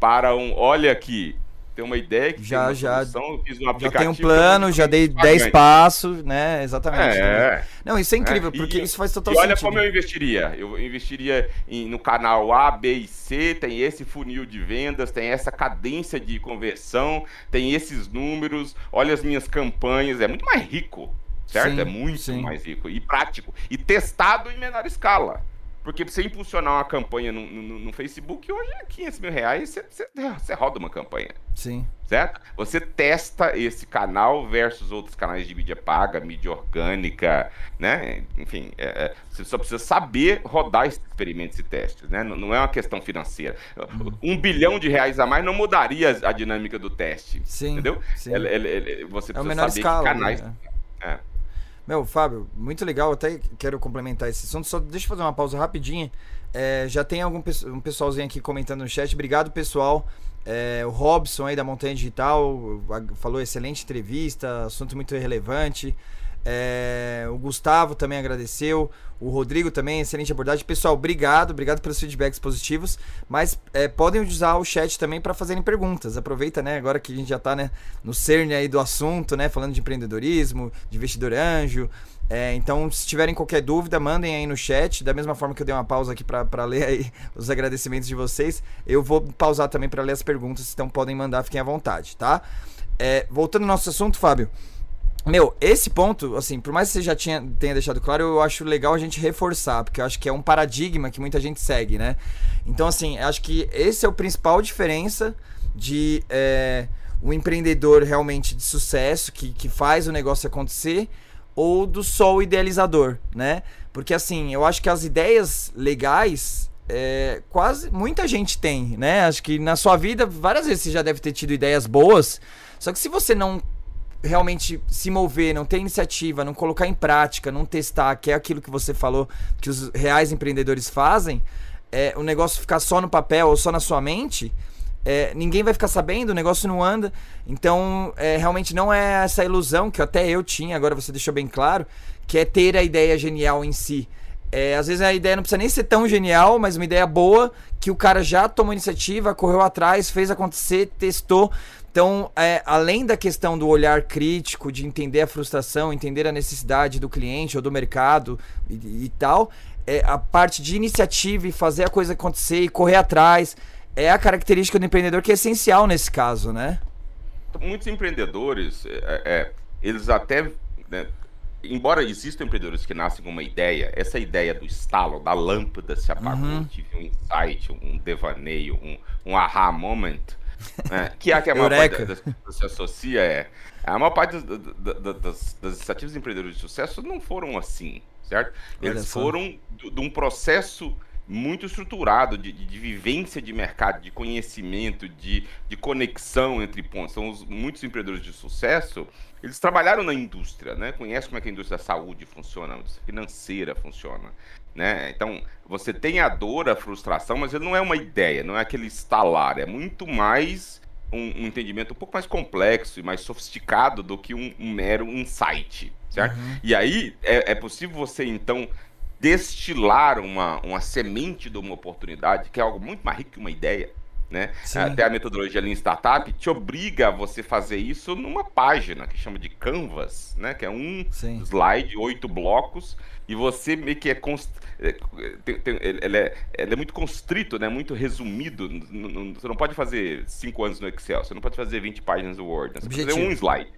para um, olha aqui, uma ideia que já, já, solução, fiz um aplicativo. Já tem um plano, já dei 10 passos, né? Exatamente. É. Não, isso é incrível, é. porque e, isso faz total e olha sentido. como eu investiria. Eu investiria em, no canal A, B e C, tem esse funil de vendas, tem essa cadência de conversão, tem esses números, olha as minhas campanhas, é muito mais rico, certo? Sim, é muito sim. mais rico e prático. E testado em menor escala. Porque pra você impulsionar uma campanha no, no, no Facebook, hoje é 500 mil reais, você, você, você, roda uma campanha. Sim. Certo? Você testa esse canal versus outros canais de mídia paga, mídia orgânica, né? Enfim, é, é você só precisa saber rodar esses experimentos e testes, né? Não, não é uma questão financeira. Um bilhão de reais a mais não mudaria a dinâmica do teste. Sim. Entendeu? Sim. Ele, ele, ele, você é precisa saber escala, que canais. Né? É. Meu, Fábio, muito legal. Até quero complementar esse assunto. Só deixa eu fazer uma pausa rapidinha. É, já tem algum um pessoalzinho aqui comentando no chat. Obrigado, pessoal. É, o Robson aí da Montanha Digital falou excelente entrevista, assunto muito relevante. É, o Gustavo também agradeceu. O Rodrigo também, excelente abordagem. Pessoal, obrigado, obrigado pelos feedbacks positivos. Mas é, podem usar o chat também para fazerem perguntas. Aproveita, né? Agora que a gente já está né, no cerne aí do assunto, né? Falando de empreendedorismo, de investidor anjo. É, então, se tiverem qualquer dúvida, mandem aí no chat. Da mesma forma que eu dei uma pausa aqui para ler aí <laughs> os agradecimentos de vocês, eu vou pausar também para ler as perguntas. Então, podem mandar, fiquem à vontade, tá? É, voltando ao nosso assunto, Fábio. Meu, esse ponto, assim, por mais que você já tinha, tenha deixado claro, eu acho legal a gente reforçar, porque eu acho que é um paradigma que muita gente segue, né? Então, assim, acho que esse é o principal diferença de é, um empreendedor realmente de sucesso, que, que faz o negócio acontecer, ou do só idealizador, né? Porque, assim, eu acho que as ideias legais, é, quase muita gente tem, né? Acho que na sua vida, várias vezes você já deve ter tido ideias boas, só que se você não realmente se mover, não ter iniciativa, não colocar em prática, não testar, que é aquilo que você falou que os reais empreendedores fazem, é, o negócio ficar só no papel ou só na sua mente, é, ninguém vai ficar sabendo, o negócio não anda. Então, é, realmente não é essa ilusão que até eu tinha, agora você deixou bem claro, que é ter a ideia genial em si. É, às vezes a ideia não precisa nem ser tão genial, mas uma ideia boa que o cara já tomou iniciativa, correu atrás, fez acontecer, testou. Então, é, além da questão do olhar crítico, de entender a frustração, entender a necessidade do cliente ou do mercado e, e tal, é, a parte de iniciativa e fazer a coisa acontecer e correr atrás é a característica do empreendedor que é essencial nesse caso, né? Muitos empreendedores, é, é eles até. Né, embora existam empreendedores que nascem com uma ideia, essa ideia do estalo, da lâmpada se apagou, uhum. tive um insight, um devaneio, um, um aha moment é, que é que a maior parte das pessoas se associa é. A maior parte das, das, das, iniciativas empreendedores de sucesso não foram assim, certo? Eles foram de um processo muito estruturado de, de, de, vivência de mercado, de conhecimento, de, de conexão entre pontos. São os, muitos empreendedores de sucesso, eles trabalharam na indústria, né? Conhecem como é que a indústria da saúde funciona, a indústria financeira funciona. Né? Então, você tem a dor, a frustração, mas ele não é uma ideia, não é aquele estalar, é muito mais um, um entendimento um pouco mais complexo e mais sofisticado do que um, um mero insight, certo? Uhum. E aí é, é, possível você, então, destilar uma, uma semente de uma oportunidade, que é algo muito mais rico que uma ideia, né? Até a metodologia Lean Startup te obriga a você fazer isso numa página que chama de Canvas, né? Que é um Sim. slide, oito blocos, e você meio que é, const... É, ele, é, ele é muito constrito, né? Muito resumido. Você não pode fazer cinco anos no Excel, você não pode fazer 20 páginas no Word, né? você pode fazer um slide.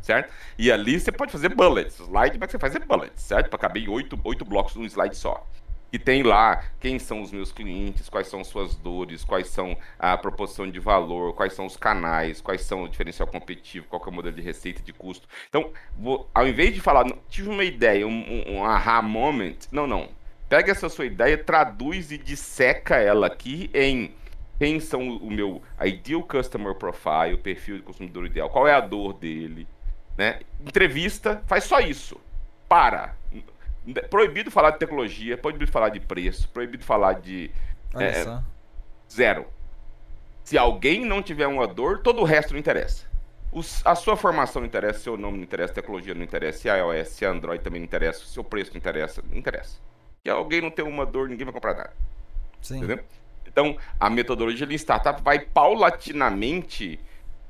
Certo? E ali você pode fazer bullets. Slide, é que você faz bullets, certo? Para caber em oito, oito blocos num slide só que tem lá quem são os meus clientes, quais são suas dores, quais são a proporção de valor, quais são os canais, quais são o diferencial competitivo, qual é o modelo de receita de custo. Então, vou, ao invés de falar, tive uma ideia, um, um, um aha moment, não, não. Pega essa sua ideia, traduz e disseca ela aqui em quem são o meu ideal customer profile, o perfil de consumidor ideal, qual é a dor dele, né? Entrevista, faz só isso. Para Proibido falar de tecnologia, proibido falar de preço, proibido falar de. É, zero. Se alguém não tiver uma dor, todo o resto não interessa. Os, a sua formação não interessa, seu nome não interessa, tecnologia não interessa, se a iOS, se a Android também não interessa, seu preço não interessa, não interessa. Se alguém não tem uma dor, ninguém vai comprar nada. Sim. Entendeu? Então, a metodologia de startup vai paulatinamente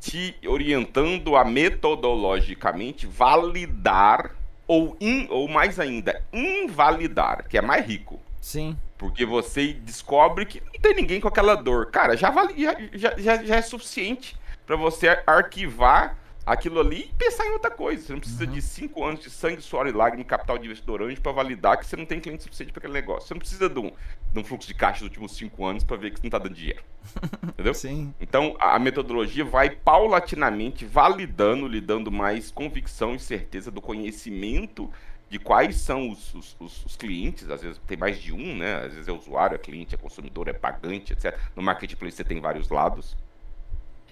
te orientando a metodologicamente validar ou, in, ou mais ainda, invalidar, que é mais rico. Sim. Porque você descobre que não tem ninguém com aquela dor. Cara, já, vale, já, já, já é suficiente para você arquivar aquilo ali e pensar em outra coisa. Você não precisa uhum. de cinco anos de sangue, suor e lágrima e capital de investidor anjo para validar que você não tem cliente suficiente para aquele negócio. Você não precisa de um, de um, fluxo de caixa dos últimos cinco anos para ver que você não está dando dinheiro. <laughs> Entendeu? Sim. Então, a metodologia vai paulatinamente validando, lhe dando mais convicção e certeza do conhecimento de quais são os, os, os, os, clientes, às vezes tem mais de um, né? Às vezes é usuário, é cliente, é consumidor, é pagante, etc. No marketplace você tem vários lados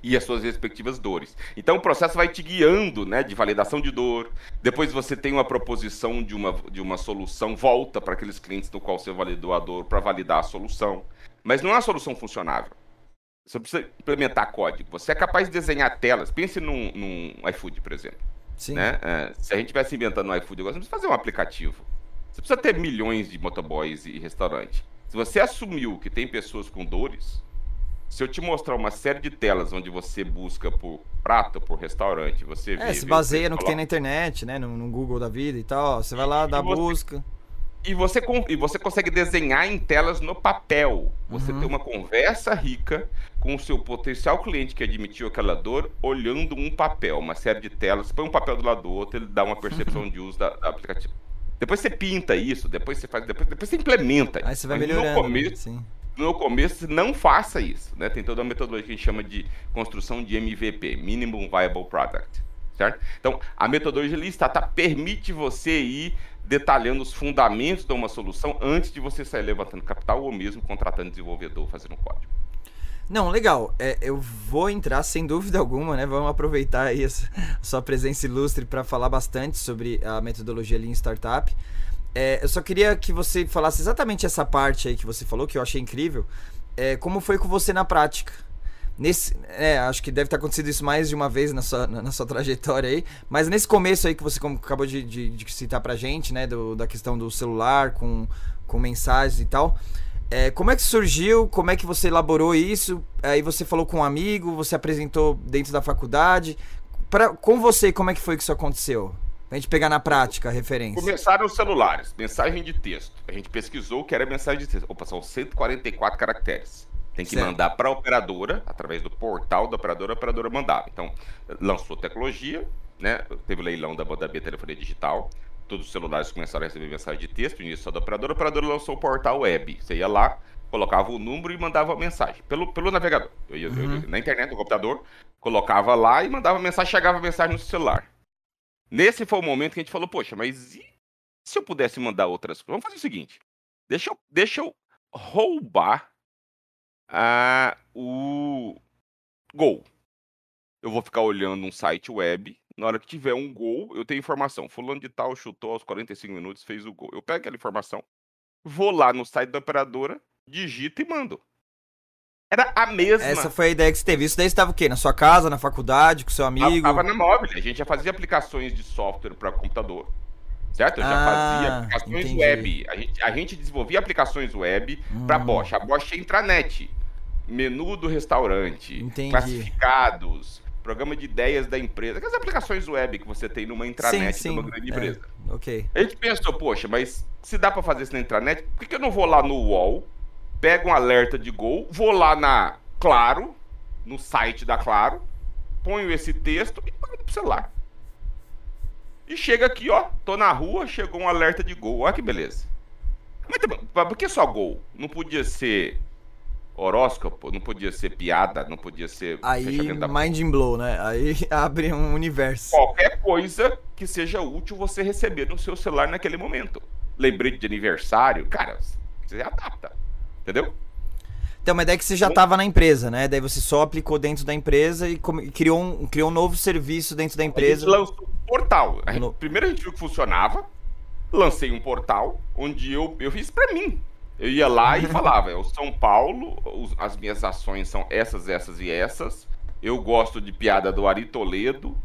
e as suas respectivas dores. Então o processo vai te guiando, né, de validação de dor. Depois você tem uma proposição de uma, de uma solução, volta para aqueles clientes do qual você validou a dor para validar a solução. Mas não é uma solução funcionável. Você precisa implementar código. Você é capaz de desenhar telas. Pense num, num iFood, por exemplo. Sim. Né? É, se a gente estivesse inventando um iFood agora, você precisa fazer um aplicativo. Você precisa ter milhões de motoboys e restaurantes. Se você assumiu que tem pessoas com dores, se eu te mostrar uma série de telas onde você busca por prato, por restaurante, você é, vê, se baseia no que tem na internet, né? No, no, Google da vida e tal. Você vai lá, dá você, busca. E você, e você consegue desenhar em telas no papel. Você uhum. tem uma conversa rica com o seu potencial cliente que admitiu aquela dor, olhando um papel, uma série de telas. Você põe um papel do lado do outro, ele dá uma percepção <laughs> de uso da, da aplicativo. Depois você pinta isso, depois você faz, depois, depois você implementa. Aí você vai melhorando. No começo, né? No começo, não faça isso. Né? Tem toda uma metodologia que a gente chama de construção de MVP, Minimum Viable Product. Certo? Então, a metodologia lista tá, permite você ir detalhando os fundamentos de uma solução antes de você sair levantando capital ou mesmo contratando desenvolvedor fazendo código. Não, legal. É, eu vou entrar sem dúvida alguma, né? Vamos aproveitar aí a sua presença ilustre para falar bastante sobre a metodologia Lean Startup. É, eu só queria que você falasse exatamente essa parte aí que você falou, que eu achei incrível. É, como foi com você na prática? Nesse, é, acho que deve ter acontecido isso mais de uma vez na sua, na, sua trajetória aí, mas nesse começo aí que você acabou de, de, de citar pra gente, né, do, da questão do celular com, com mensagens e tal, é, como é que surgiu, como é que você elaborou isso, aí você falou com um amigo, você apresentou dentro da faculdade, pra, com você, como é que foi que isso aconteceu? Pra gente pegar na prática a referência. Começaram os celulares, mensagem de texto. A gente pesquisou o que era mensagem de texto. Opa, são 144 caracteres. Tem que certo. mandar para a operadora, através do portal da operadora, a operadora mandava. Então, lançou tecnologia, né? Teve o leilão da banda B Telefonia Digital. Todos os celulares começaram a receber mensagem de texto, início só da operadora. A operadora lançou o portal web. Você ia lá, colocava o número e mandava a mensagem pelo, pelo navegador. Eu ia, uhum. eu, na internet, no computador, colocava lá e mandava mensagem, chegava a mensagem no celular. Nesse foi o momento que a gente falou, poxa, mas e se eu pudesse mandar outras coisas? Vamos fazer o seguinte. Deixa eu, deixa eu roubar a, o gol. Eu vou ficar olhando um site web. Na hora que tiver um gol, eu tenho informação. Fulano de tal chutou aos 45 minutos, fez o gol. Eu pego aquela informação, vou lá no site da operadora, digito e mando. Era a mesma. Essa foi a ideia que você teve. Isso daí estava o quê? Na sua casa, na faculdade, com seu amigo? Estava na móvel. A gente já fazia aplicações de software para computador. Certo? Eu já ah, fazia aplicações entendi. web. A gente, a gente desenvolvia aplicações web hum. para Bosch. A Bosch é intranet. Menu do restaurante. Entendi. Classificados. Programa de ideias da empresa. Aquelas aplicações web que você tem numa intranet sim, sim. de uma grande empresa. É, ok. A gente pensou, poxa, mas se dá para fazer isso na intranet, por que, que eu não vou lá no UOL pego um alerta de gol, vou lá na Claro, no site da Claro, ponho esse texto e mando pro celular. E chega aqui, ó, tô na rua, chegou um alerta de gol. Olha que beleza. Mas por que só gol? Não podia ser horóscopo, não podia ser piada, não podia ser. Aí, mind blow, né? Aí <laughs> abre um universo. Qualquer coisa que seja útil você receber no seu celular naquele momento. Lembrete de aniversário, cara, você adapta. Entendeu? Então, mas daí que você já estava na empresa, né? Daí você só aplicou dentro da empresa e criou um, criou um novo serviço dentro da empresa. A gente lançou um portal. A gente, no... Primeiro a gente viu que funcionava, lancei um portal onde eu, eu fiz para mim. Eu ia lá e <laughs> falava, o São Paulo, os, as minhas ações são essas, essas e essas. Eu gosto de piada do Ari Toledo.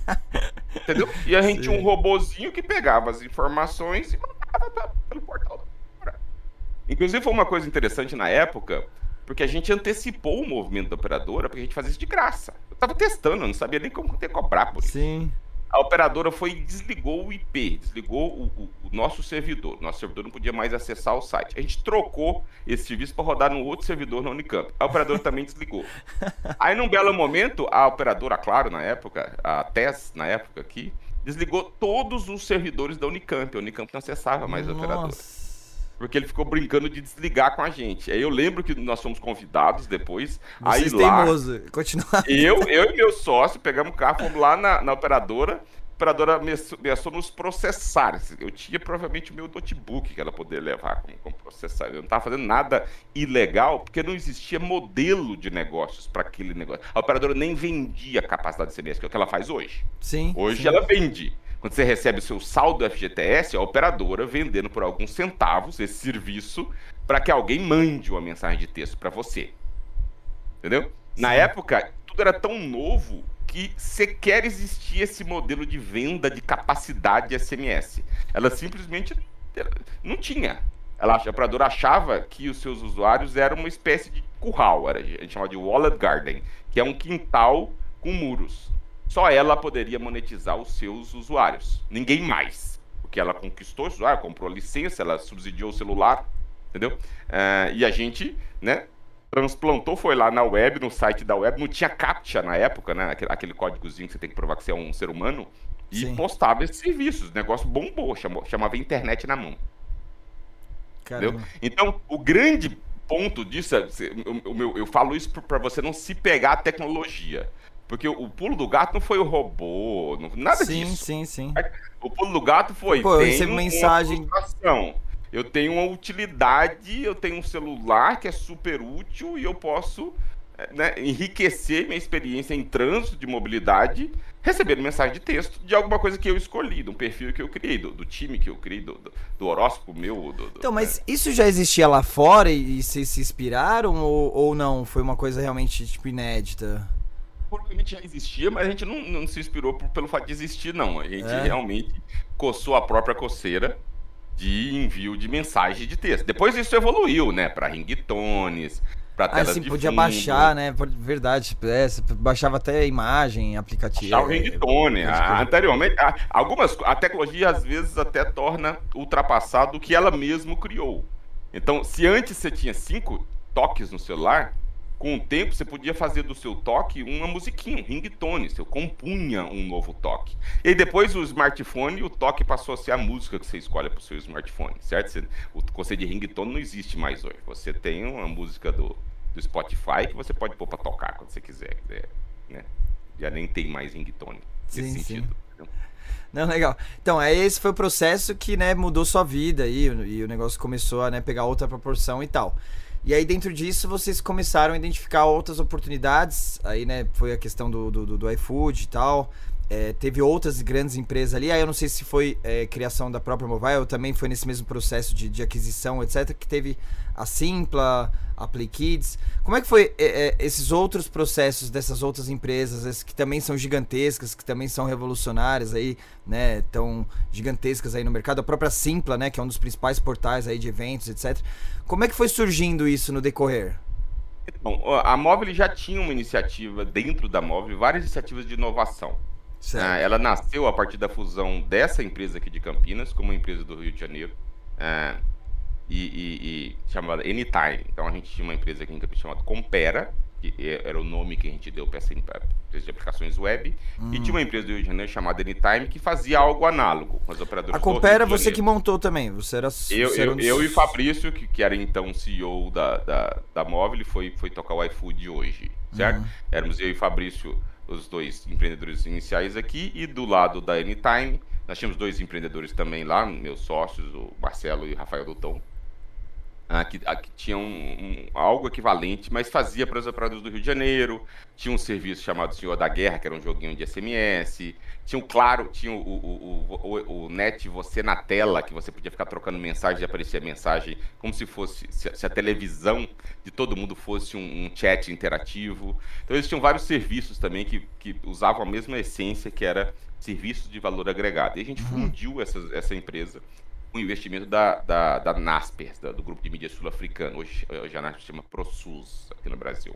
<laughs> entendeu? E a gente Sim. tinha um robozinho que pegava as informações e mandava pelo portal Inclusive foi uma coisa interessante na época, porque a gente antecipou o movimento da operadora, porque a gente fazia isso de graça. Eu tava testando, eu não sabia nem como ter cobrar por isso. Sim. A operadora foi e desligou o IP, desligou o, o, o, nosso servidor. Nosso servidor não podia mais acessar o site. A gente trocou esse serviço para rodar no outro servidor na Unicamp. A operadora também desligou. <laughs> Aí, num belo momento, a operadora, claro, na época, a TES, na época aqui, desligou todos os servidores da Unicamp. A Unicamp não acessava mais Nossa. a operadora. Porque ele ficou brincando de desligar com a gente. Aí eu lembro que nós fomos convidados depois. Vocês aí lá. Teimoso. Continuar. Eu, eu e meu sócio pegamos o carro, fomos lá na, na operadora. A operadora começou nos processar. Eu tinha provavelmente o meu notebook que ela poderia levar como, como processar. Eu não estava fazendo nada ilegal, porque não existia modelo de negócios para aquele negócio. A operadora nem vendia capacidade de CMS, que é o que ela faz hoje. Sim. Hoje sim. ela vende. Quando você recebe o seu saldo FGTS, é a operadora vendendo por alguns centavos esse serviço para que alguém mande uma mensagem de texto para você. Entendeu? Sim. Na época, tudo era tão novo que sequer existia esse modelo de venda de capacidade SMS. Ela simplesmente não tinha. Ela, a operadora achava que os seus usuários eram uma espécie de curral, era, a gente chamava de wallet garden, que é um quintal com muros. Só ela poderia monetizar os seus usuários, ninguém mais. Porque ela conquistou o usuário, comprou a licença, ela subsidiou o celular, entendeu? Uh, e a gente, né, transplantou, foi lá na web, no site da web, não tinha CAPTCHA na época, né, aquele, códigozinho que você tem que provar que você é um ser humano, e Sim. postava esses serviços. O negócio bombou, chamou, chamava internet na mão. Entendeu? Então, o grande ponto disso, é, eu, eu, eu falo isso para você não se pegar a tecnologia. Porque o pulo do gato não foi o robô, não, nada sim, disso. Sim, sim, sim. O pulo do gato foi. Pô, eu recebo mensagem. Eu tenho uma utilidade, eu tenho um celular que é super útil e eu posso né, enriquecer minha experiência em trânsito de mobilidade recebendo mensagem de texto de alguma coisa que eu escolhi, de um perfil que eu criei, do, do time que eu criei, do, do, do horóscopo meu. Do, então, mas né? isso já existia lá fora e, e vocês se inspiraram ou, ou não? Foi uma coisa realmente tipo, inédita? Provavelmente já existia, mas a gente não, não se inspirou por, pelo fato de existir, não. A gente é. realmente coçou a própria coceira de envio de mensagem de texto. Depois isso evoluiu, né, para ringtones, para telas ah, sim, de podia fundo. baixar, né? Verdade, é, baixava até imagem, aplicativo. Baixar o ringtone. É, a, anteriormente, a, algumas a tecnologia às vezes até torna ultrapassado o que ela mesmo criou. Então, se antes você tinha cinco toques no celular, com o tempo você podia fazer do seu toque uma musiquinha, um ringtone, você compunha um novo toque. E depois o smartphone, o toque passou a ser a música que você escolhe para o seu smartphone, certo? Você, o conceito de ringtone não existe mais hoje. Você tem uma música do, do Spotify que você pode pôr para tocar quando você quiser, né? Já nem tem mais ringtone nesse sim, sentido. Sim. Não, legal. Então, é, esse foi o processo que né, mudou sua vida e, e o negócio começou a né, pegar outra proporção e tal. E aí, dentro disso, vocês começaram a identificar outras oportunidades. Aí, né, foi a questão do, do, do iFood e tal. É, teve outras grandes empresas ali. Aí eu não sei se foi é, criação da própria Mobile, ou também foi nesse mesmo processo de, de aquisição, etc., que teve a Simpla, a Play Kids. Como é que foi é, é, esses outros processos dessas outras empresas, que também são gigantescas, que também são revolucionárias aí, né, tão gigantescas aí no mercado, a própria Simpla, né, que é um dos principais portais aí de eventos, etc. Como é que foi surgindo isso no decorrer? Bom, a Móvel já tinha uma iniciativa dentro da Móvel, várias iniciativas de inovação. Ah, ela nasceu a partir da fusão dessa empresa aqui de Campinas com uma empresa do Rio de Janeiro. Ah, e, e, e, chamada Anytime. Então a gente tinha uma empresa aqui em Campinas chamada Compera, que era o nome que a gente deu para essa empresa de aplicações web, hum. e tinha uma empresa do Rio de Janeiro chamada Anytime que fazia algo análogo com as operadoras. A Compera você que montou também, você era. Eu, você eu, era eu e Fabrício, que, que era então CEO da, da, da Móvel, foi, foi tocar o iFood hoje, certo? Hum. Éramos eu e Fabrício, os dois empreendedores iniciais aqui, e do lado da Anytime, nós tínhamos dois empreendedores também lá, meus sócios, o Marcelo e o Rafael Douton ah, que, ah, que tinha um, um, algo equivalente, mas fazia para os operadores do Rio de Janeiro. Tinha um serviço chamado Senhor da Guerra, que era um joguinho de SMS. Tinha, um, claro, tinha o, o, o, o, Net Você na Tela, que você podia ficar trocando mensagem e aparecia mensagem como se fosse, se, a televisão de todo mundo fosse um, chat interativo. Então, existiam vários serviços também que, que usavam a mesma essência, que era serviço de valor agregado. E a gente uhum. fundiu essa, essa empresa um investimento da, da, da Nasper, da, do grupo de mídia sul-africano. Hoje, hoje a Nasper se chama ProSUS aqui no Brasil.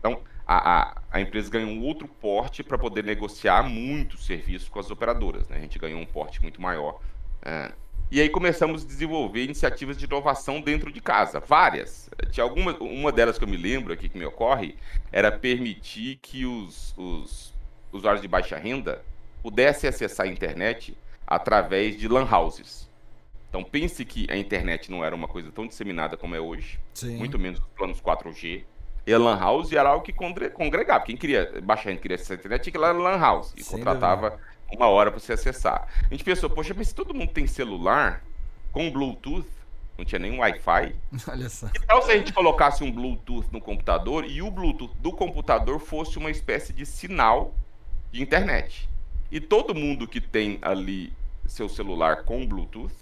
Então, a, a, a empresa ganhou um outro porte para poder negociar muitos serviços com as operadoras. Né? A gente ganhou um porte muito maior. É, e aí começamos a desenvolver iniciativas de inovação dentro de casa, várias. Tinha alguma, uma delas que eu me lembro aqui que me ocorre era permitir que os, os usuários de baixa renda pudessem acessar a internet através de lan houses. Então pense que a internet não era uma coisa tão disseminada como é hoje, Sim. muito menos os planos 4G. E a Lan House era algo que congregava. Quem queria baixar, queria acessar a internet, tinha que ir lá na Lan House. E Sem contratava dúvida uma hora para você acessar. A gente pensou, poxa, mas se todo mundo tem celular com Bluetooth, não tinha nem Wi-Fi. <laughs> Olha só. Que tal se a gente colocasse um Bluetooth no computador e o Bluetooth do computador fosse uma espécie de sinal de internet? E todo mundo que tem ali seu celular com Bluetooth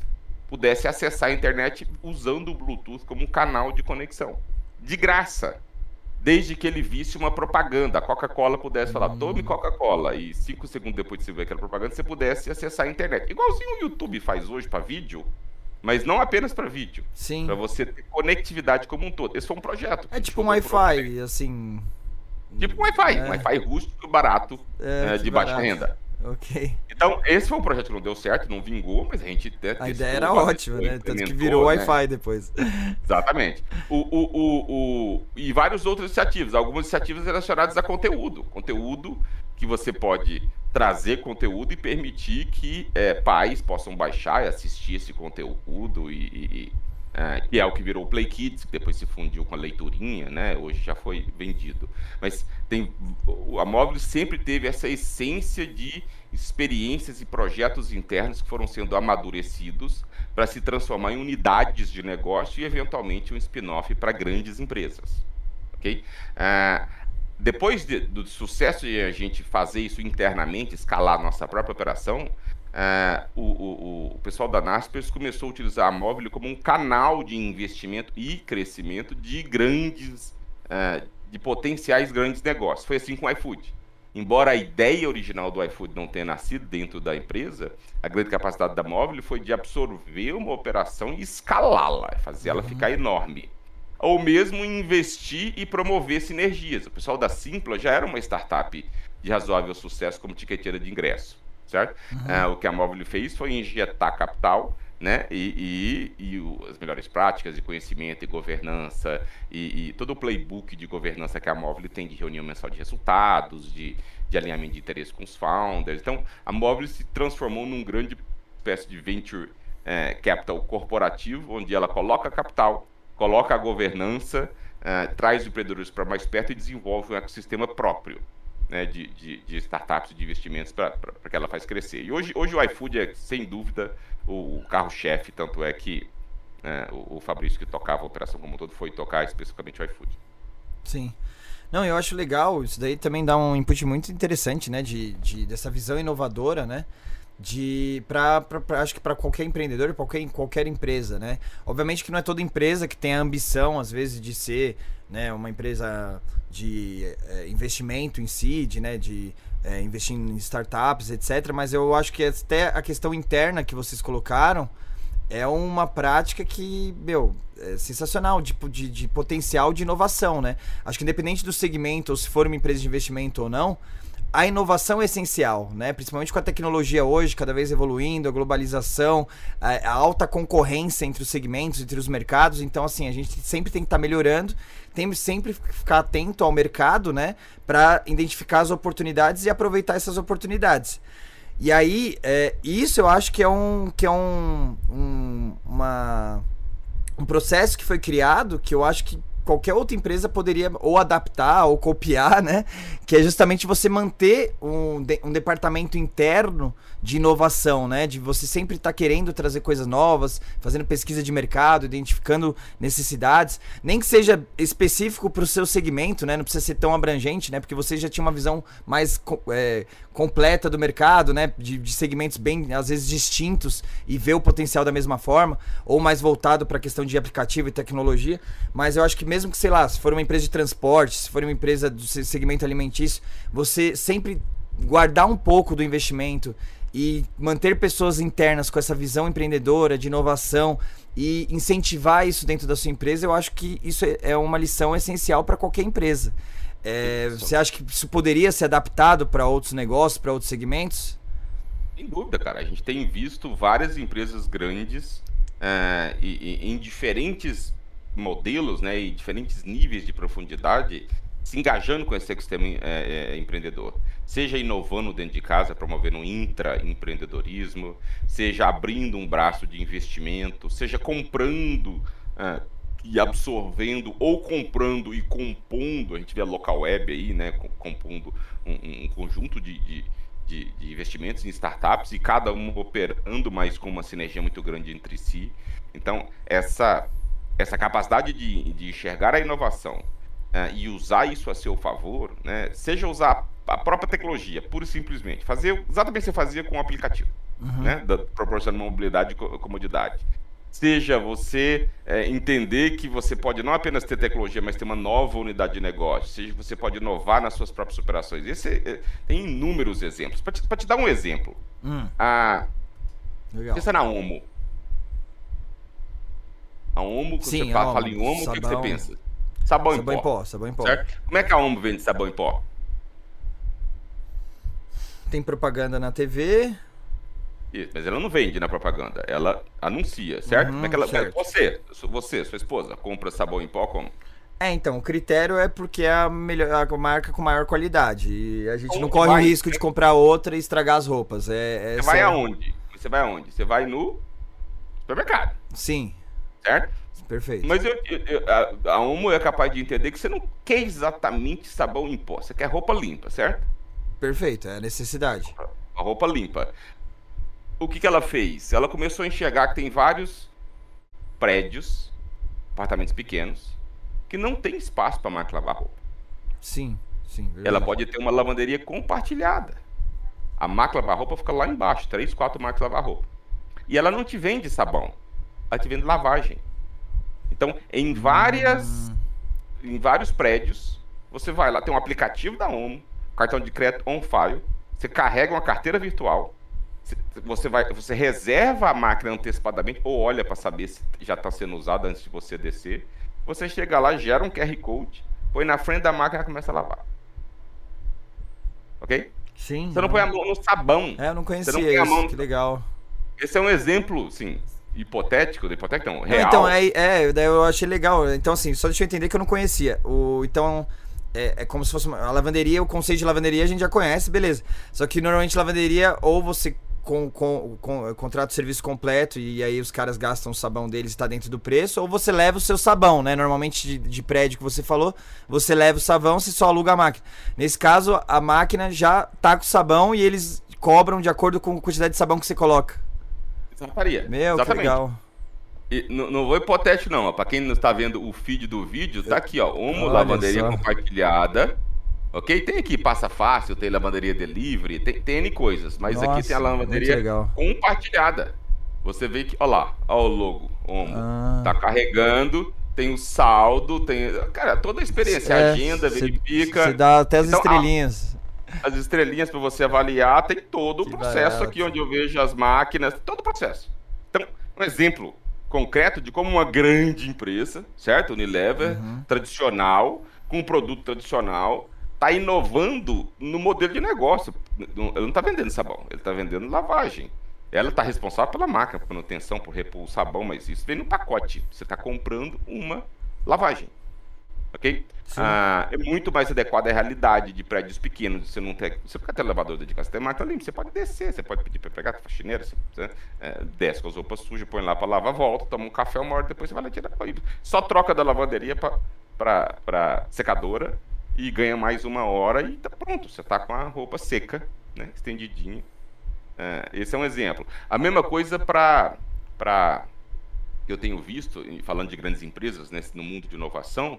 pudesse acessar a internet usando o Bluetooth como um canal de conexão. De graça desde que ele visse uma propaganda. A Coca-Cola pudesse falar, tome Coca-Cola, e cinco segundos depois de você ver aquela propaganda, você pudesse acessar a internet. Igualzinho o YouTube faz hoje para vídeo, mas não apenas para vídeo. Sim. Para você ter conectividade como um todo. Esse foi um projeto. É tipo um Wi-Fi, assim. Tipo um Wi-Fi, é. um Wi-Fi rústico, barato, é, é, de barato. baixa renda. Ok. Então, esse foi um projeto que não deu certo, não vingou, mas a gente até A ideia era ótima, né? Tanto que virou né? Wi-Fi depois. <laughs> Exatamente. O, o, o, o, e vários outros iniciativas, algumas iniciativas relacionadas a conteúdo. Conteúdo que você pode trazer conteúdo e permitir que é, pais possam baixar e assistir esse conteúdo e, e é, que é o que virou o Play Kids, que depois se fundiu com a leiturinha, né? Hoje já foi vendido. Mas tem, a Móvel sempre teve essa essência de experiências e projetos internos que foram sendo amadurecidos para se transformar em unidades de negócio e eventualmente um spin-off para grandes empresas. Ok? Uh, depois de, do sucesso de a gente fazer isso internamente, escalar nossa própria operação, é, o, o, o, pessoal da Naspers começou a utilizar a móvel como um canal de investimento e crescimento de grandes, é, de potenciais grandes negócios. Foi assim com o iFood. Embora a ideia original do iFood não tenha nascido dentro da empresa, a grande capacidade da móvel foi de absorver uma operação e escalá-la, fazer ela uhum. ficar enorme. Ou mesmo investir e promover sinergias. O pessoal da Simpla já era uma startup de razoável sucesso como tiqueteira de ingresso certo? Uhum. É, o que a Móvel fez foi injetar capital, né? E, e, e o, as melhores práticas de conhecimento e governança e, e, todo o playbook de governança que a Móvel tem de reunião mensal de resultados, de, de alinhamento de interesse com os founders. Então, a Móvel se transformou num grande espécie de venture é, capital corporativo, onde ela coloca capital, coloca a governança, é, traz empreendedores para mais perto e desenvolve um ecossistema próprio né, de, de, de, startups, de investimentos para que ela faz crescer. E hoje, hoje o iFood é, sem dúvida, o, o carro-chefe, tanto é que né, o, o, Fabrício, que tocava a operação como um todo, foi tocar especificamente o iFood. Sim. Não, eu acho legal, isso daí também dá um input muito interessante, né, de, de dessa visão inovadora, né, de para acho que para qualquer empreendedor, qualquer qualquer empresa, né? Obviamente que não é toda empresa que tem a ambição às vezes de ser, né, uma empresa de é, investimento em si, de, né, de é, investir em startups, etc. Mas eu acho que até a questão interna que vocês colocaram é uma prática que, meu, é sensacional, de, de, de potencial de inovação, né? Acho que independente do segmento, ou se for uma empresa de investimento ou não, a inovação é essencial, né? Principalmente com a tecnologia hoje cada vez evoluindo, a globalização, a, alta concorrência entre os segmentos, entre os mercados. Então, assim, a gente sempre tem que estar tá melhorando, tem sempre ficar atento ao mercado, né? Para identificar as oportunidades e aproveitar essas oportunidades. E aí, é, isso eu acho que é um que é um, um, uma, um processo que foi criado que eu acho que qualquer outra empresa poderia ou adaptar ou copiar, né? Que é justamente você manter um, de, um departamento interno de inovação, né? De você sempre estar tá querendo trazer coisas novas, fazendo pesquisa de mercado, identificando necessidades, nem que seja específico para o seu segmento, né? Não precisa ser tão abrangente, né? Porque você já tinha uma visão mais é, completa do mercado, né? De, de, segmentos bem, às vezes, distintos e ver o potencial da mesma forma, ou mais voltado para a questão de aplicativo e tecnologia. Mas eu acho que mesmo que, sei lá, se for uma empresa de transporte, se for uma empresa do segmento alimentício, você sempre guardar um pouco do investimento e manter pessoas internas com essa visão empreendedora, de inovação e incentivar isso dentro da sua empresa, eu acho que isso é, é uma lição essencial para qualquer empresa. É, você acha que isso poderia ser adaptado para outros negócios, para outros segmentos? Sem dúvida, cara. A gente tem visto várias empresas grandes é, e, e, em diferentes modelos, né, e diferentes níveis de profundidade, se engajando com esse ecossistema é, é, empreendedor. Seja inovando dentro de casa, promovendo intraempreendedorismo, seja abrindo um braço de investimento, seja comprando é, e absorvendo, ou comprando e compondo, a gente vê a local web aí, né, compondo um, um conjunto de, de, de, de, investimentos em startups e cada um operando, mas com uma sinergia muito grande entre si. Então, essa, essa capacidade de, de enxergar a inovação uh, e usar isso a seu favor, né, seja usar a própria tecnologia, pura e simplesmente, fazer exatamente o que você fazia com o aplicativo, uhum. né, da, proporcionando mobilidade e comodidade. Seja você é, entender que você pode não apenas ter tecnologia, mas ter uma nova unidade de negócio. Seja você pode inovar nas suas próprias operações. Esse é, tem inúmeros exemplos. Para te, te, dar um exemplo, hum. a, Legal. pensa na Omo. A Omo, quando Sim, você fala, fala em Omo, o que, que, você pensa? Sabão, sabão em, pó. em pó. Sabão em pó. Certo? Como é que a Omo vende sabão em pó? Tem propaganda na TV. Isso, mas ela não vende na propaganda, ela anuncia, certo? Uhum, como é que ela. Certo. Você, você, sua esposa, compra sabão em pó como? É, então, o critério é porque é a, melhor, a marca com maior qualidade. E a gente Onde não corre vai? o risco de comprar outra e estragar as roupas. É, é você vai aonde? Você vai aonde? Você vai no supermercado. Sim. Certo? Perfeito. Mas eu, eu, a, a Omo é capaz de entender que você não quer exatamente sabão em pó, você quer roupa limpa, certo? Perfeito, é a necessidade. A roupa limpa o que, que ela fez? Ela começou a enxergar que tem vários prédios, apartamentos pequenos, que não tem espaço para máquina lavar roupa. Sim, sim. Verdade. Ela pode ter uma lavanderia compartilhada. A máquina lavar roupa fica lá embaixo, três, quatro máquinas lavar roupa. E ela não te vende sabão, ela te vende lavagem. Então, em várias, em vários prédios, você vai lá, tem um aplicativo da ONU, cartão de crédito on file, você carrega uma carteira virtual, você vai, você reserva a máquina antecipadamente ou olha para saber se já está sendo usada antes de você descer. Você chega lá, gera um QR Code, põe na frente da máquina e começa a lavar. Ok? Sim. Você não, põe a mão no sabão. É, eu não conhecia não isso. Mão... Que legal. Esse é um exemplo, sim, hipotético, hipotético não, real. Então, é, é, daí eu achei legal. Então, assim, só deixa eu entender que eu não conhecia. O, então, é, é, como se fosse uma lavanderia, o conceito de lavanderia a gente já conhece, beleza. Só que normalmente lavanderia, ou você com, com, com contrato de serviço completo e aí os caras gastam o sabão deles está dentro do preço, ou você leva o seu sabão, né? Normalmente de, de, prédio que você falou, você leva o sabão, você só aluga a máquina. Nesse caso, a máquina já tá com o sabão e eles cobram de acordo com a quantidade de sabão que você coloca. Faria. Meu, Exatamente. que legal. E, não, não vou hipotético, não. Para quem não está vendo o feed do vídeo, tá aqui, ó. Uma lavanderia só. compartilhada Ok? Tem aqui Passa Fácil, tem lavanderia delivery, tem, tem N coisas, mas Nossa, aqui tem a lavanderia compartilhada. Você vê que, olha lá, olha o logo, Omo. Ah. Tá carregando, tem o saldo, tem. Cara, toda a experiência, é, agenda, cê, verifica. Você dá até as então, estrelinhas. As estrelinhas para você avaliar, tem todo que o processo barato. aqui onde eu vejo as máquinas, todo o processo. Então, um exemplo concreto de como uma grande empresa, certo? Unilever, uhum. tradicional, com um produto tradicional, está inovando no modelo de negócio. Ele não está vendendo sabão, ele está vendendo lavagem. Ela está responsável pela máquina, por manutenção, por repor o sabão, mas isso vem no pacote. Você está comprando uma lavagem. Ok? Ah, é muito mais adequado à realidade de prédios pequenos. Você não tem. Você fica até elevador de casa, você tem máquina limpa, você pode descer, você pode pedir para pegar a faxineira, você, é, desce com as roupas sujas, põe lá para lavar, volta, toma um café uma hora, depois você vai lá tirar. Só troca da lavanderia para secadora e ganha mais uma hora e tá pronto, você tá com a roupa seca, né, estendidinha. É, esse é um exemplo. A mesma coisa para para eu tenho visto, falando de grandes empresas né, no mundo de inovação,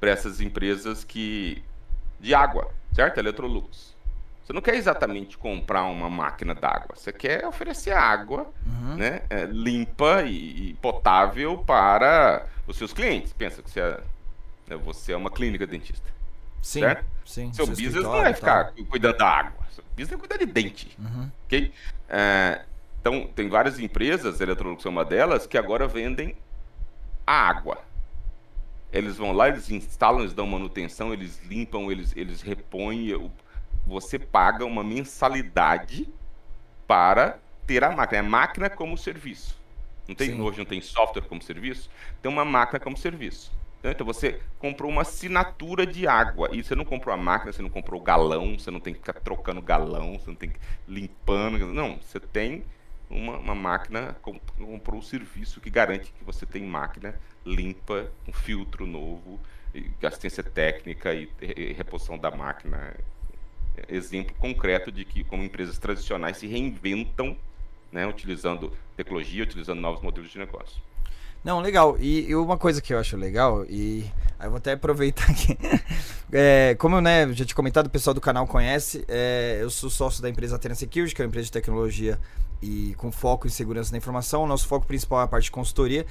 para essas empresas que de água, certo? Electrolux. Você não quer exatamente comprar uma máquina d'água, você quer oferecer água uhum. né, é, limpa e, e, potável para os seus clientes. Pensa que você é, né, você é uma clínica dentista. Sim, certo? sim. Seu, seu business não é ficar cuidando da água. Seu business é cuidar de dente. Uhum. Ok? É, então, tem várias empresas, a Eletrolux é uma delas, que agora vendem a água. Eles vão lá, eles instalam, eles dão manutenção, eles limpam, eles, eles repõem. Você paga uma mensalidade para ter a máquina. É máquina como serviço. Não tem, hoje não tem software como serviço? Tem uma máquina como serviço. Então você comprou uma assinatura de água e você não comprou a máquina, você não comprou o galão, você não tem que ficar trocando galão, você não tem que limpando. Não, você tem uma, uma máquina, comprou um serviço que garante que você tem máquina limpa, um filtro novo, assistência técnica e, e reposição da máquina. Exemplo concreto de que como empresas tradicionais se reinventam, né, utilizando tecnologia, utilizando novos modelos de negócio. Não, legal. E, e, uma coisa que eu acho legal, e aí eu vou até aproveitar aqui. <laughs> é, como eu né, já tinha comentado, o pessoal do canal conhece, é, eu sou sócio da empresa Atena Security, que é uma empresa de tecnologia e com foco em segurança da informação. O nosso foco principal é a parte de consultoria.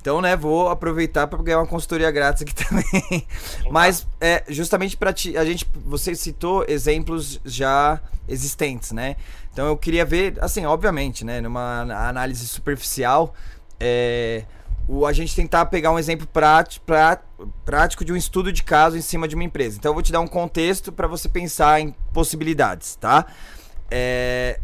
Então, né, vou aproveitar para ganhar uma consultoria grátis aqui <laughs> também. Mas é justamente para a gente, você citou exemplos já existentes, né? Então eu queria ver, assim, obviamente, né, numa análise superficial, é, o, a gente tentar pegar um exemplo prático, prático de um estudo de caso em cima de uma empresa. Então eu vou te dar um contexto para você pensar em possibilidades, tá? É,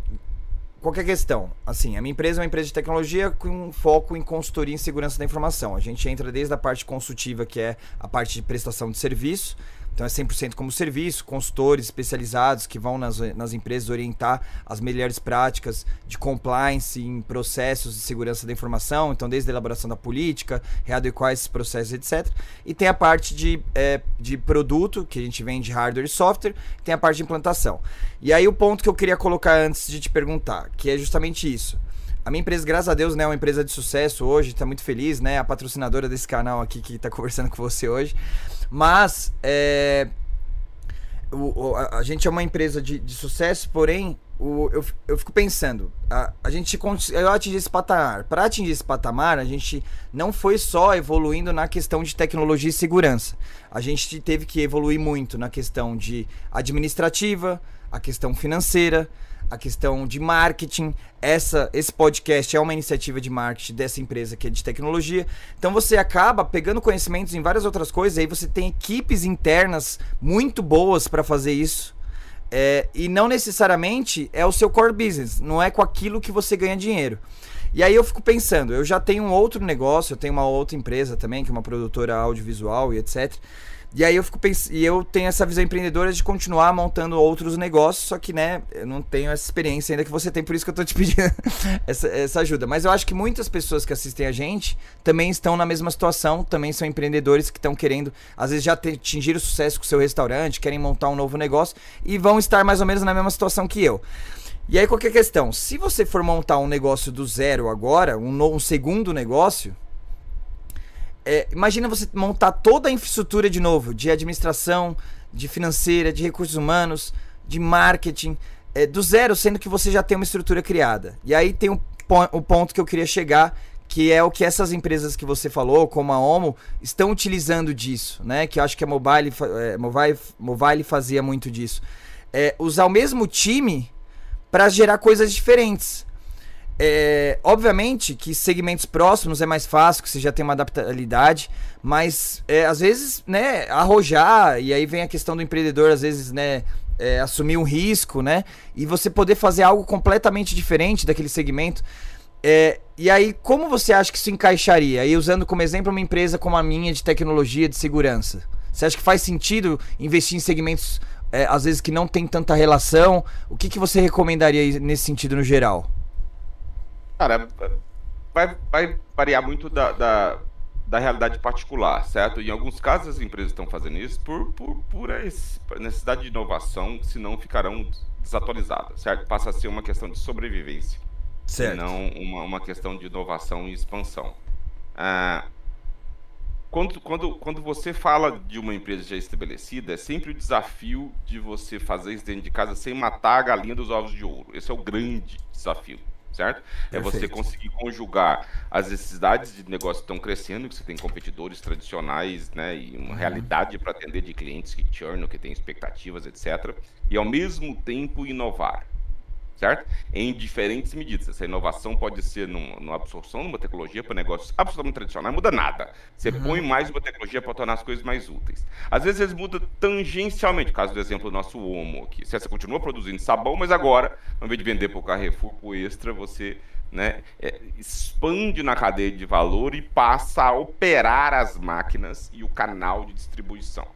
qualquer questão, assim, a minha empresa é uma empresa de tecnologia com foco em consultoria em segurança da informação. A gente entra desde a parte consultiva, que é a parte de prestação de serviço, então é 100% como serviço, consultores especializados que vão nas, nas empresas orientar as melhores práticas de compliance em processos de segurança da informação, então desde a elaboração da política, readequar esses processos, etc. E tem a parte de, é, de produto, que a gente vende hardware e software, tem a parte de implantação. E aí o ponto que eu queria colocar antes de te perguntar, que é justamente isso. A minha empresa, graças a Deus, né, é uma empresa de sucesso hoje, está muito feliz, né? A patrocinadora desse canal aqui que está conversando com você hoje. Mas é, o, a, a, gente é uma empresa de, de sucesso, porém, o, eu, eu fico pensando, a, a gente eu atingir esse patamar. Para atingir esse patamar, a gente não foi só evoluindo na questão de tecnologia e segurança. A gente teve que evoluir muito na questão de administrativa, a questão financeira, a questão de marketing. Essa, esse podcast é uma iniciativa de marketing dessa empresa que é de tecnologia. Então você acaba pegando conhecimentos em várias outras coisas, aí você tem equipes internas muito boas para fazer isso. É, e não necessariamente é o seu core business, não é com aquilo que você ganha dinheiro. E aí eu fico pensando, eu já tenho um outro negócio, eu tenho uma outra empresa também, que é uma produtora audiovisual e etc. E aí eu fico pensando, e eu tenho essa visão empreendedora de continuar montando outros negócios, só que, né, eu não tenho essa experiência ainda que você tem, por isso que eu tô te <laughs> pedindo essa, essa ajuda. Mas eu acho que muitas pessoas que assistem a gente também estão na mesma situação, também são empreendedores que estão querendo, às vezes já atingir o sucesso com o seu restaurante, querem montar um novo negócio e vão estar mais ou menos na mesma situação que eu. E aí, qualquer questão, se você for montar um negócio do zero agora, um, no, um segundo negócio, é, imagina você montar toda a infraestrutura de novo, de administração, de financeira, de recursos humanos, de marketing, é, do zero, sendo que você já tem uma estrutura criada. E aí tem o, o ponto que eu queria chegar, que é o que essas empresas que você falou, como a Omo, estão utilizando disso, né? Que eu acho que a Mobile, é, Mobile, Mobile fazia muito disso. É, usar o mesmo time para gerar coisas diferentes. É, obviamente que segmentos próximos é mais fácil, que você já tem uma adaptabilidade, mas é, às vezes, né, arrojar, e aí vem a questão do empreendedor, às vezes, né, é, assumir um risco, né, e você poder fazer algo completamente diferente daquele segmento. É, e aí, como você acha que isso encaixaria? Usando como exemplo uma empresa como a minha de tecnologia de segurança. Você acha que faz sentido investir em segmentos, é, às vezes, que não tem tanta relação? O que, que você recomendaria nesse sentido no geral? Cara, vai, vai variar muito da, da, da, realidade particular, certo? Em alguns casos as empresas estão fazendo isso por, por, por necessidade de inovação, senão ficarão desatualizadas, certo? Passa a ser uma questão de sobrevivência, certo. não uma, uma questão de inovação e expansão. Ah, quando, quando, quando você fala de uma empresa já estabelecida, é sempre o desafio de você fazer isso dentro de casa sem matar a galinha dos ovos de ouro. Esse é o grande desafio certo? Perfeito. É você conseguir conjugar as necessidades de negócio que estão crescendo, que você tem competidores tradicionais, né, e uma uhum. realidade para atender de clientes que churnam, que têm expectativas, etc. E ao mesmo tempo inovar. Certo? Em diferentes medidas. Essa inovação pode ser numa absorção de uma tecnologia para negócios absolutamente tradicionais, não muda nada. Você uhum. põe mais uma tecnologia para tornar as coisas mais úteis. Às vezes eles mudam tangencialmente, caso do exemplo do nosso Omo aqui. Você continua produzindo sabão, mas agora, ao invés de vender para o Carrefour, para o Extra, você né, é, expande na cadeia de valor e passa a operar as máquinas e o canal de distribuição.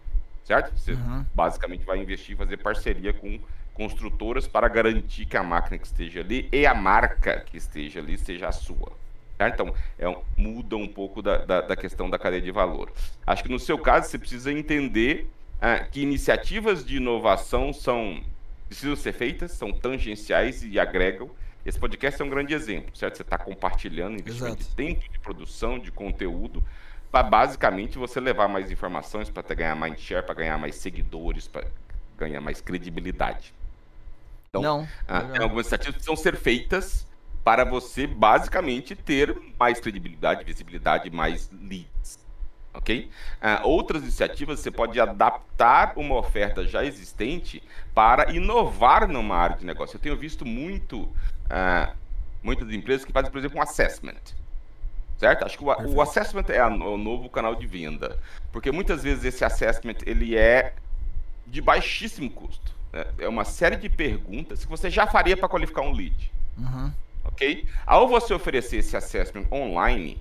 Certo? Você uhum. basicamente vai investir e fazer parceria com construtoras para garantir que a máquina que esteja ali e a marca que esteja ali seja a sua. Tá? Então, é um, muda um pouco da, da, da, questão da cadeia de valor. Acho que no seu caso você precisa entender ah, que iniciativas de inovação são precisam ser feitas, são tangenciais e agregam. Esse podcast é um grande exemplo, certo? Você está compartilhando investimento Exato. de tempo, de produção, de conteúdo, para basicamente você levar mais informações, para ganhar mais share, para ganhar mais seguidores, para ganhar mais credibilidade. Então, não, ah, tem algumas iniciativas que precisam ser feitas para você basicamente ter mais credibilidade, visibilidade, mais leads. Ok? Uh, outras iniciativas você pode adaptar uma oferta já existente para inovar numa área de negócio. Eu tenho visto muito uh, muitas empresas que fazem, por exemplo, um assessment. Certo? Acho que o, o assessment é a, o novo canal de venda. Porque muitas vezes esse assessment ele é de baixíssimo custo. Né? É uma série de perguntas que você já faria para qualificar um lead. Uhum. Ok? Ao você oferecer esse assessment online,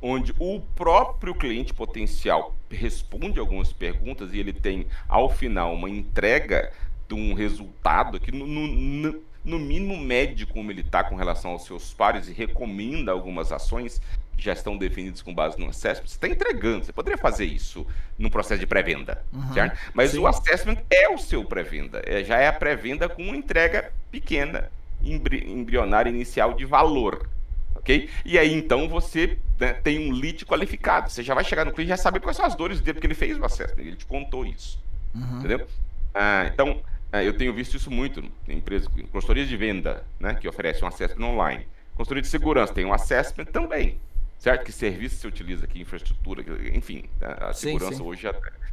onde o próprio cliente potencial responde algumas perguntas e ele tem, ao final, uma entrega de um resultado que, no, no, no mínimo, mede como ele está com relação aos seus pares e recomenda algumas ações já estão definidos com base no assessment, você está entregando. Você poderia fazer isso no processo de pré-venda, uhum, certo? Mas sim. o assessment é o seu pré-venda. É, já é a pré-venda com uma entrega pequena, embri embrionária inicial de valor. Ok? E aí então você né, tem um lead qualificado. Você já vai chegar no cliente e já sabe quais são as dores dele, porque ele fez o assessment, ele te contou isso. Uhum. Entendeu? Ah, então, ah, eu tenho visto isso muito em empresas, em consultorias de venda, né, que oferecem um assessment online. Consultoria de segurança tem um assessment também certo? Que serviço você utiliza aqui, infraestrutura, enfim, a segurança sim, sim. hoje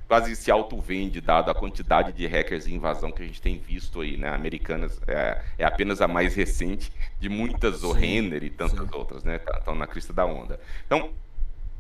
quase se auto-vende, dado a quantidade de hackers e invasão que a gente tem visto aí, né? Americanas é, é apenas a mais recente de muitas, o Renner e tantas sim. outras, né? Estão tá, na crista da onda. Então,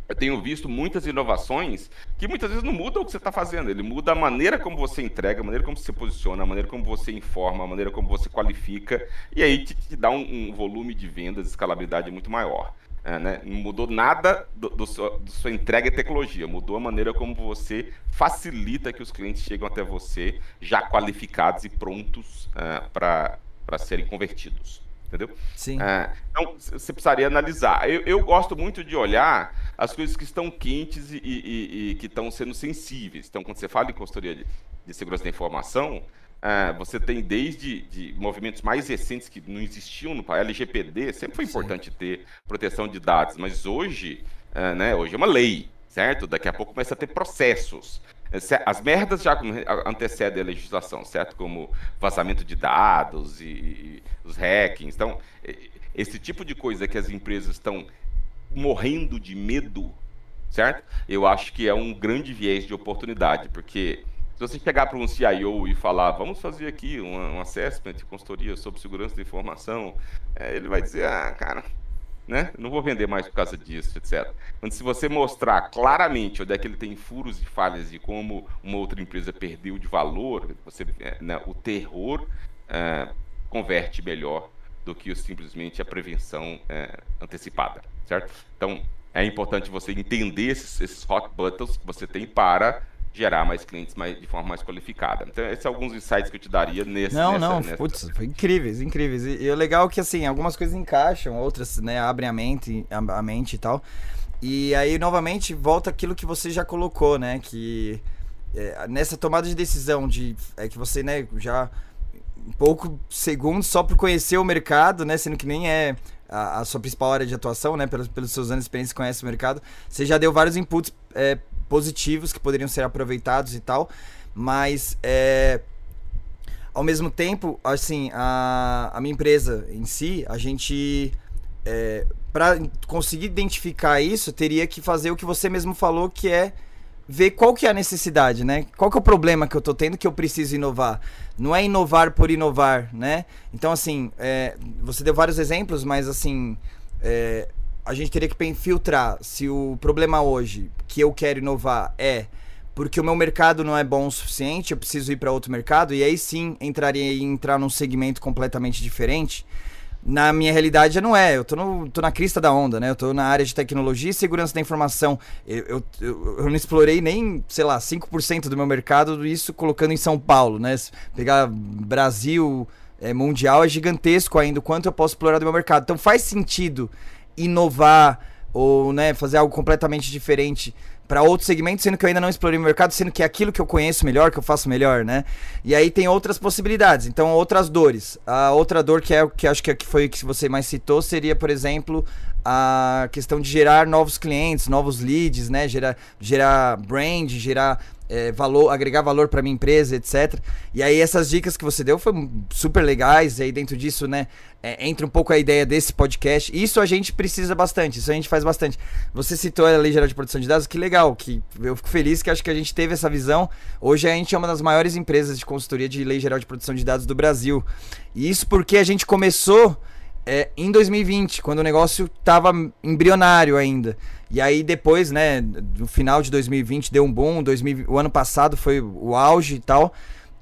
eu tenho visto muitas inovações que muitas vezes não mudam o que você está fazendo, ele muda a maneira como você entrega, a maneira como você posiciona, a maneira como você informa, a maneira como você qualifica, e aí te, te dá um, um volume de vendas, escalabilidade muito maior. É, né? Não mudou nada do, do, seu, do sua entrega e tecnologia, mudou a maneira como você facilita que os clientes chegam até você já qualificados e prontos uh, para serem convertidos. Entendeu? Sim. Uh, então, você precisaria analisar. Eu, eu, gosto muito de olhar as coisas que estão quentes e, e, e que estão sendo sensíveis. Então, quando você fala em consultoria de, de segurança da informação, é, você tem desde de movimentos mais recentes que não existiam no país, LGPD, sempre foi importante Sim. ter proteção de dados, mas hoje, é, né, hoje é uma lei, certo? Daqui a pouco começa a ter processos. É, as merdas já antecedem a legislação, certo? Como vazamento de dados e, e os hackings. Então, esse tipo de coisa que as empresas estão morrendo de medo, certo? Eu acho que é um grande viés de oportunidade, porque se você chegar para um CIO e falar, vamos fazer aqui um, um assessment consultoria sobre segurança da informação, é, ele vai dizer, ah, cara, né? Não vou vender mais por causa disso, etc. Quando se você mostrar claramente onde é que ele tem furos e falhas e como uma outra empresa perdeu de valor, você, é, né, o terror é, converte melhor do que simplesmente a prevenção é, antecipada, certo? Então, é importante você entender esses, esses hot buttons que você tem para gerar mais clientes mais, de forma mais qualificada. Então, esses são alguns insights que eu te daria nesse Não, nessa, não, nessa... putz, foi incríveis, incríveis. E, e o legal é que, assim, algumas coisas encaixam, outras, né, abrem a mente, a, a mente e tal. E aí, novamente, volta aquilo que você já colocou, né, que é, nessa tomada de decisão de é que você, né, já um pouco segundos só por conhecer o mercado, né, sendo que nem é a, a, sua principal área de atuação, né? Pelos, pelos seus anos de experiência, conhece o mercado. Você já deu vários inputs é, positivos que poderiam ser aproveitados e tal, mas é, ao mesmo tempo, assim, a, a minha empresa em si, a gente é, para conseguir identificar isso, teria que fazer o que você mesmo falou, que é ver qual que é a necessidade, né? Qual que é o problema que eu tô tendo que eu preciso inovar. Não é inovar por inovar, né? Então, assim, é, você deu vários exemplos, mas assim, é, a gente teria que filtrar se o problema hoje que eu quero inovar é porque o meu mercado não é bom o suficiente, eu preciso ir para outro mercado, e aí sim entraria em entrar num segmento completamente diferente na minha realidade não é. Eu tô, no, tô na crista da onda, né? Eu tô na área de tecnologia e segurança da informação. Eu, eu, eu, não explorei nem, sei lá, 5% do meu mercado, isso colocando em São Paulo, né? pegar Brasil, é, mundial, é gigantesco ainda o quanto eu posso explorar do meu mercado. Então faz sentido inovar ou né, fazer algo completamente diferente para outros segmentos, sendo que eu ainda não explorei o mercado, sendo que é aquilo que eu conheço melhor, que eu faço melhor, né? E aí tem outras possibilidades, então outras dores. A outra dor que é que acho que, é, que foi que você mais citou seria, por exemplo, a questão de gerar novos clientes, novos leads, né? Gerar, gerar brand, gerar é, valor, agregar valor para minha empresa, etc. E aí essas dicas que você deu foram super legais. E aí dentro disso, né, é, entra um pouco a ideia desse podcast. Isso a gente precisa bastante, isso a gente faz bastante. Você citou a Lei Geral de Proteção de Dados, que legal, que eu fico feliz que acho que a gente teve essa visão. Hoje a gente é uma das maiores empresas de consultoria de Lei Geral de Proteção de Dados do Brasil. E isso porque a gente começou é, em 2020, quando o negócio estava embrionário ainda. E aí depois, né, no final de 2020 deu um boom, 2000, o ano passado foi o auge e tal.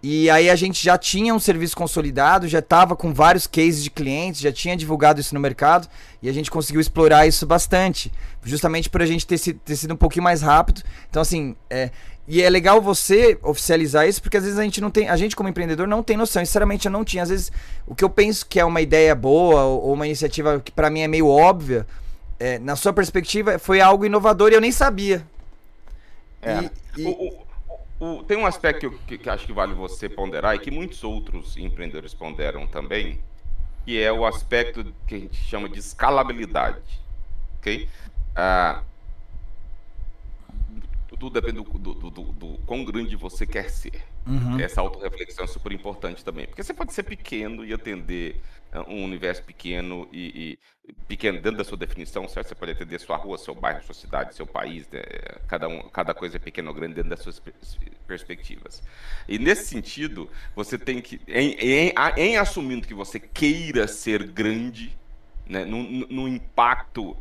E aí a gente já tinha um serviço consolidado, já estava com vários cases de clientes, já tinha divulgado isso no mercado e a gente conseguiu explorar isso bastante, justamente por a gente ter, ter sido um pouquinho mais rápido. Então assim, é, e é legal você oficializar isso, porque às vezes a gente não tem, a gente como empreendedor não tem noção. Sinceramente, eu não tinha. Às vezes, o que eu penso que é uma ideia boa ou uma iniciativa que para mim é meio óbvia, é, na sua perspectiva, foi algo inovador e eu nem sabia. É. E, e... O, o, o, tem um aspecto que, que, acho que vale você ponderar e que muitos outros empreendedores ponderam também, que é o aspecto que a gente chama de escalabilidade. Ok? Ah, tudo depende do, do, do, do, quão grande você quer ser. Uhum. Essa autorreflexão é super importante também. Porque você pode ser pequeno e atender um universo pequeno e, e, pequeno dentro da sua definição, certo? Você pode atender sua rua, seu bairro, sua cidade, seu país, né? cada, um, cada coisa é pequena ou grande dentro das suas perspectivas. E nesse sentido, você tem que, em, em, em assumindo que você queira ser grande, né? no, no impacto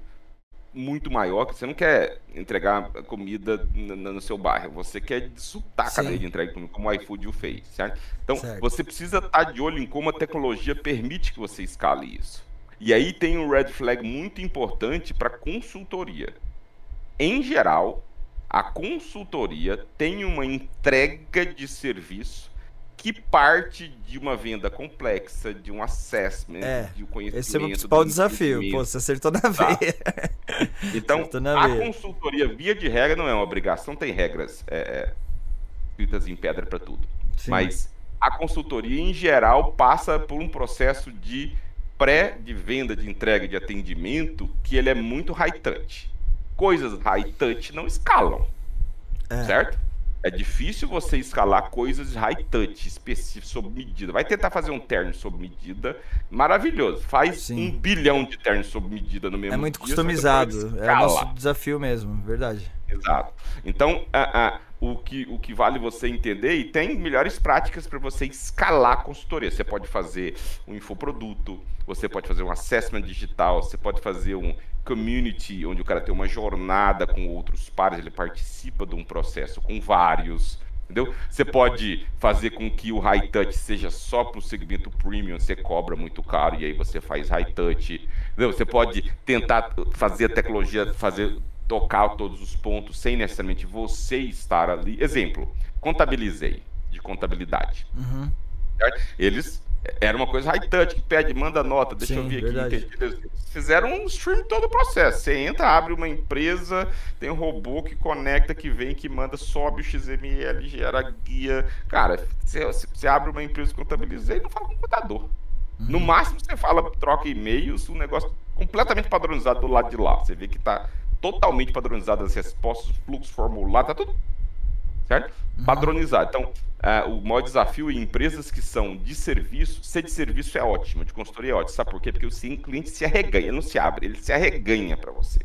muito maior, que você não quer entregar comida no, seu bairro, você quer disputar a cadeia de entrega como o iFood o fez, certo? Então, certo. você precisa estar de olho em como a tecnologia permite que você escale isso. E aí tem um red flag muito importante para consultoria. Em geral, a consultoria tem uma entrega de serviço que parte de uma venda complexa, de um assessment, é, de um conhecimento. Esse é o principal desafio. Pô, você acertou na tá. veia. <laughs> Então, na a veia. consultoria, via de regra, não é uma obrigação, tem regras é, é escritas em pedra para tudo. Sim. Mas a consultoria, em geral, passa por um processo de pré de venda, de entrega, de atendimento, que ele é muito high touch. Coisas high touch não escalam. É. Certo? É difícil você escalar coisas high touch, específicas, sob medida. Vai tentar fazer um terno sob medida, maravilhoso. Faz Sim. um bilhão de ternos sob medida no mesmo É muito dia, customizado. É o nosso desafio mesmo, verdade. Exato. Então, o, que, o que vale você entender, e tem melhores práticas para você escalar a consultoria. Você pode fazer um infoproduto, você pode fazer um assessment digital, você pode fazer um community, onde o cara tem uma jornada com outros pares, ele participa de um processo com vários. Entendeu? Você pode fazer com que o high touch seja só para o segmento premium, você cobra muito caro e aí você faz high touch. Entendeu? Você pode tentar fazer a tecnologia fazer tocar todos os pontos sem necessariamente você estar ali. Exemplo, contabilizei de contabilidade. Uhum. Eles era uma coisa high touch, que pede, manda nota, deixa Sim, eu ver verdade. aqui. Fizeram um stream todo o processo. Você entra, abre uma empresa, tem um robô que conecta, que vem, que manda, sobe o XML, gera guia. Cara, você, você abre uma empresa contabiliza e não fala com o computador. Uhum. No máximo você fala, troca e-mails, um negócio completamente padronizado do lado de lá. Você vê que está totalmente padronizado as respostas, o fluxo formulário, tá tudo certo? Uhum. Padronizado. Então, Uh, o maior desafio em empresas que são de serviço, ser de serviço é ótimo, de consultoria é ótimo. Sabe por quê? Porque o cliente se arreganha, ele não se abre, ele se arreganha para você.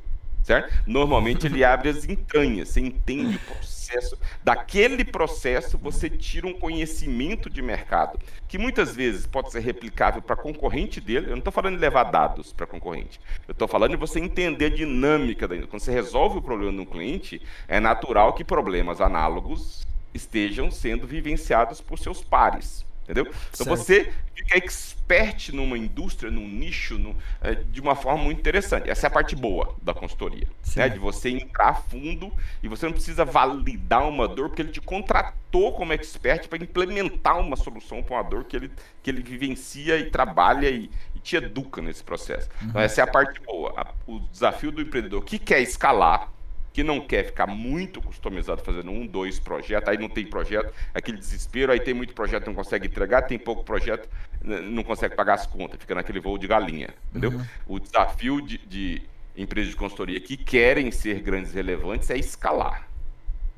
Certo? Normalmente ele abre as entranhas, você entende o processo. Daquele processo você tira um conhecimento de mercado, que muitas vezes pode ser replicável para concorrente dele. Eu não estou falando de levar dados para concorrente. Eu estou falando de você entender a dinâmica. Da... Quando você resolve o problema de um cliente, é natural que problemas análogos estejam sendo vivenciados por seus pares. Entendeu? Então certo. você fica expert numa indústria, num nicho, no, é, de uma forma muito interessante. Essa é a parte boa da consultoria. Né? De você entrar a fundo e você não precisa validar uma dor, porque ele te contratou como expert para implementar uma solução para uma dor que ele, que ele vivencia e trabalha e, e te educa nesse processo. Então, uhum. Então essa é a parte boa. O desafio do empreendedor que quer escalar que não quer ficar muito customizado fazendo um, dois projetos, aí não tem projeto, aquele desespero, aí tem muito projeto, não consegue entregar, tem pouco projeto, não consegue pagar as contas, fica naquele voo de galinha, entendeu? Uhum. O desafio de, de empresas de consultoria que querem ser grandes e relevantes é escalar.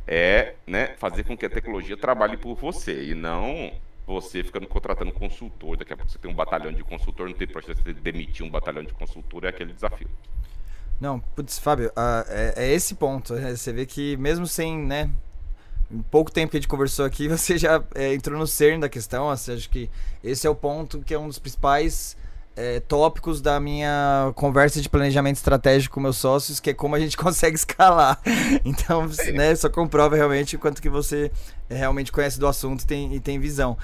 É né, fazer com que a tecnologia trabalhe por você e não você ficando contratando consultor. Daqui a pouco você tem um batalhão de consultor, não tem projeto, você demitir um batalhão de consultor, é aquele desafio. Não, putz, Fábio, uh, é, é, esse ponto. Né? Você vê que mesmo sem, né, em pouco tempo que a gente conversou aqui, <laughs> você já é, entrou no cerne da questão. Assim, acho que esse é o ponto que é um dos principais é, tópicos da minha conversa de planejamento estratégico com meus sócios, que é como a gente <laughs> consegue escalar. Então, né, só comprova realmente o quanto que você realmente conhece do assunto e tem, e tem visão.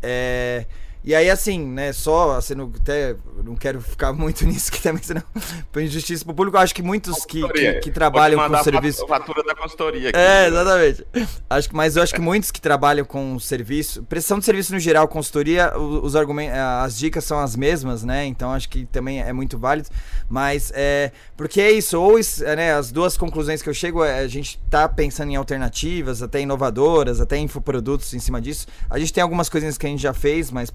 É, e aí, assim, né, só, assim, não, até não quero ficar muito <laughs> nisso, que também, senão, <laughs> por injustiça pro público, acho que muitos que, que, que, trabalham com serviço... fatura da consultoria aqui. É, exatamente. Acho mas eu acho que muitos que trabalham com serviço, prestação de serviço no geral, consultoria, os argumentos, as dicas são as mesmas, né, então acho que também é muito válido, mas é, porque é isso, ou, né, as duas conclusões que eu chego, é, a gente tá pensando em alternativas, até inovadoras, até infoprodutos em cima disso, a gente tem algumas coisinhas que a gente já fez, mas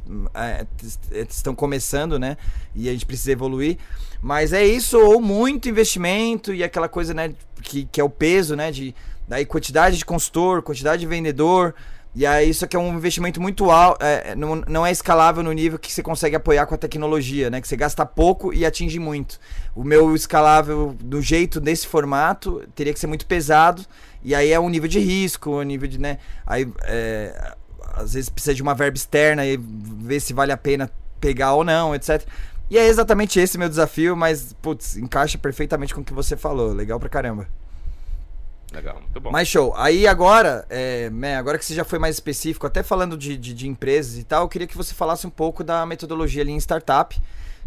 estão começando, né? E a gente precisa evoluir. Mas é isso, ou muito investimento e aquela coisa, né? Que, que é o peso, né? De, daí quantidade de consultor, quantidade de vendedor. E aí isso aqui é um investimento muito alto, é, não, não é escalável no nível que você consegue apoiar com a tecnologia, né? Que você gasta pouco e atinge muito. O meu escalável do jeito desse formato teria que ser muito pesado. E aí é um nível de risco, um nível de, né? Aí é, às vezes precisa de uma verba externa e ver se vale a pena pegar ou não, etc. E é exatamente esse meu desafio, mas, putz, encaixa perfeitamente com o que você falou. Legal pra caramba. Legal, muito bom. Mas show. Aí agora, é, né, agora que você já foi mais específico, até falando de, de, de empresas e tal, eu queria que você falasse um pouco da metodologia ali em startup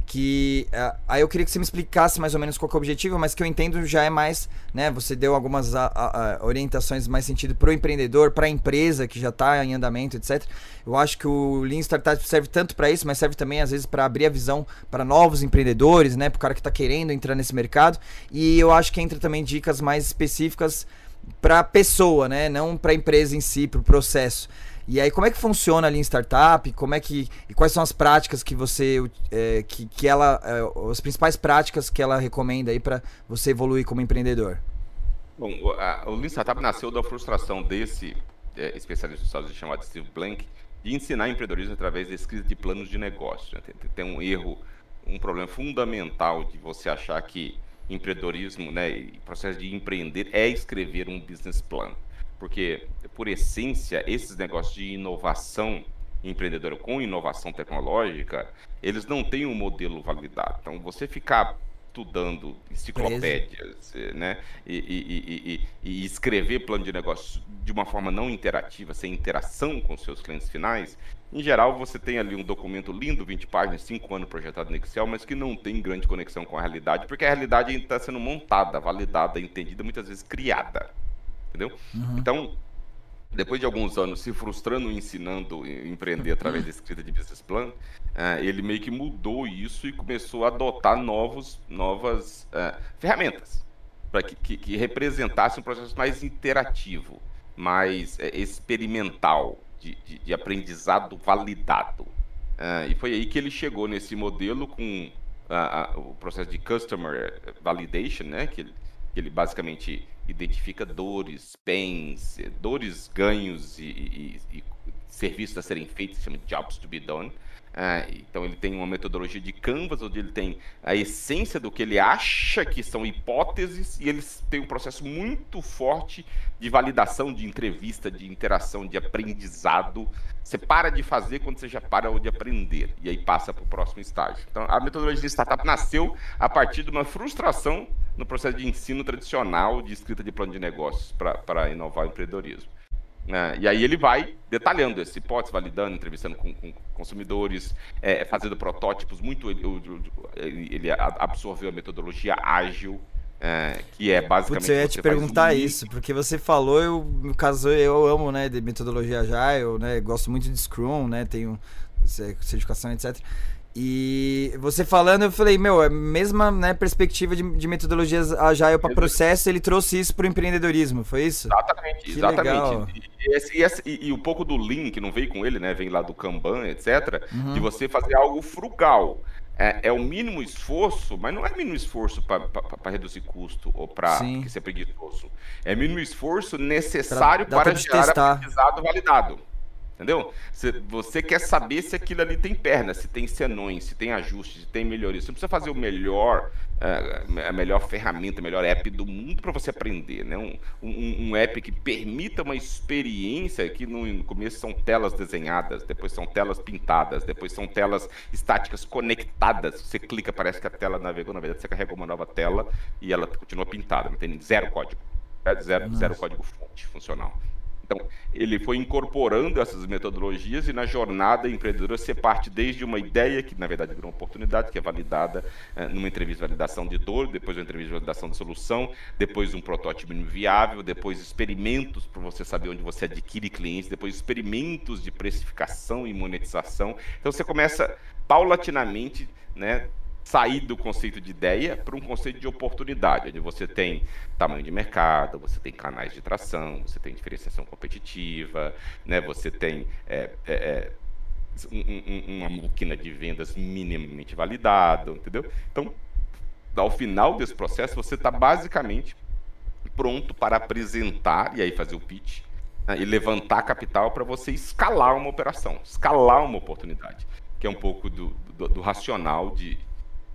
que uh, aí eu queria que você me explicasse mais ou menos qual é o objetivo, mas que eu entendo já é mais, né? Você deu algumas a, a, a orientações mais sentido para o empreendedor, para a empresa que já está em andamento, etc. Eu acho que o Lean Startup serve tanto para isso, mas serve também às vezes para abrir a visão para novos empreendedores, né? Para o cara que está querendo entrar nesse mercado. E eu acho que entra também dicas mais específicas para a pessoa, né? Não para a empresa em si, para o processo. E aí, como é que funciona ali em startup? Como é que. E quais são as práticas que você. É, que, que ela. É, as principais práticas que ela recomenda aí para você evoluir como empreendedor? Bom, a, o Lean Startup nasceu da frustração desse é, especialista dos Estados chamado Steve Blank de ensinar empreendedorismo através da escrita de planos de negócio. Né? Tem, tem um erro, um problema fundamental de você achar que empreendedorismo, né, processo de empreender é escrever um business plan porque, por essência, esses negócios de inovação empreendedora com inovação tecnológica, eles não têm um modelo validado. Então, você ficar estudando enciclopédias, né, e, e, e, e, escrever plano de negócio de uma forma não interativa, sem interação com seus clientes finais, em geral você tem ali um documento lindo, 20 páginas, 5 anos projetado no Excel, mas que não tem grande conexão com a realidade, porque a realidade está sendo montada, validada, entendida, muitas vezes criada entendeu? Uhum. Então, depois de alguns anos se frustrando ensinando empreender através da escrita de business plan, uh, ele meio que mudou isso e começou a adotar novos, novas uh, ferramentas para que, que, que, representasse um processo mais interativo, mais uh, experimental, de, de, de, aprendizado validado. e foi aí que ele chegou nesse modelo com o processo de customer validation, né, que ele, que ele basicamente identifica dores, pains, dores, ganhos e, e, e serviços a serem feitos, chama de jobs to be done, É, então ele tem uma metodologia de Canvas, onde ele tem a essência do que ele acha que são hipóteses, e eles têm um processo muito forte de validação, de entrevista, de interação, de aprendizado. Você para de fazer quando você já para de aprender, e aí passa para o próximo estágio. Então a metodologia de startup nasceu a partir de uma frustração no processo de ensino tradicional de escrita de plano de negócios para inovar o empreendedorismo. Né? E aí ele vai detalhando essa hipótese, validando, entrevistando com, com consumidores, é, fazendo protótipos muito. Ele, ele, absorveu a metodologia ágil, é, que é basicamente. Putz, eu ia te perguntar um... isso, porque você falou, eu, no caso, eu amo, né, de metodologia agile, né, gosto muito de Scrum, né, tenho certificação, etc. E você falando, eu falei, meu, a é mesma né, perspectiva de, de metodologias agile para processo, ele trouxe isso para o empreendedorismo, foi isso? Exatamente, que exatamente. E, esse, esse, e, e, um pouco do Lean, que não veio com ele, né? Vem lá do Kanban, etc. Uhum. De você fazer algo frugal. É, é, o mínimo esforço, mas não é mínimo esforço para reduzir custo ou para ser preguiçoso. É mínimo esforço necessário pra, para gerar testar. aprendizado validado. Entendeu? Você quer saber se aquilo ali tem perna, se tem senões, se tem ajustes, se tem melhorias. Você não precisa fazer o melhor, eh, a melhor ferramenta, o melhor app do mundo para você aprender. Né? Um, um, um, app que permita uma experiência que no começo são telas desenhadas, depois são telas pintadas, depois são telas estáticas conectadas. Você clica, parece que a tela navegou, na verdade você carrega uma nova tela e ela continua pintada, não tem zero código. Zero, zero código fonte funcional. Então, ele foi incorporando essas metodologias e na jornada empreendedora ser parte desde uma ideia, que na verdade virou uma oportunidade, que é validada é, numa entrevista de validação de dor, depois uma entrevista de validação de solução, depois um protótipo viável, depois experimentos para você saber onde você adquire clientes, depois experimentos de precificação e monetização. Então, você começa paulatinamente, né, sair do conceito de ideia para um conceito de oportunidade, onde você tem tamanho de mercado, você tem canais de tração, você tem diferenciação competitiva, né? você tem é, é, é um, uma máquina de vendas minimamente validada, entendeu? Então, ao final desse processo, você está basicamente pronto para apresentar, e aí fazer o pitch, né? e levantar capital para você escalar uma operação, escalar uma oportunidade, que é um pouco do, do, do racional de,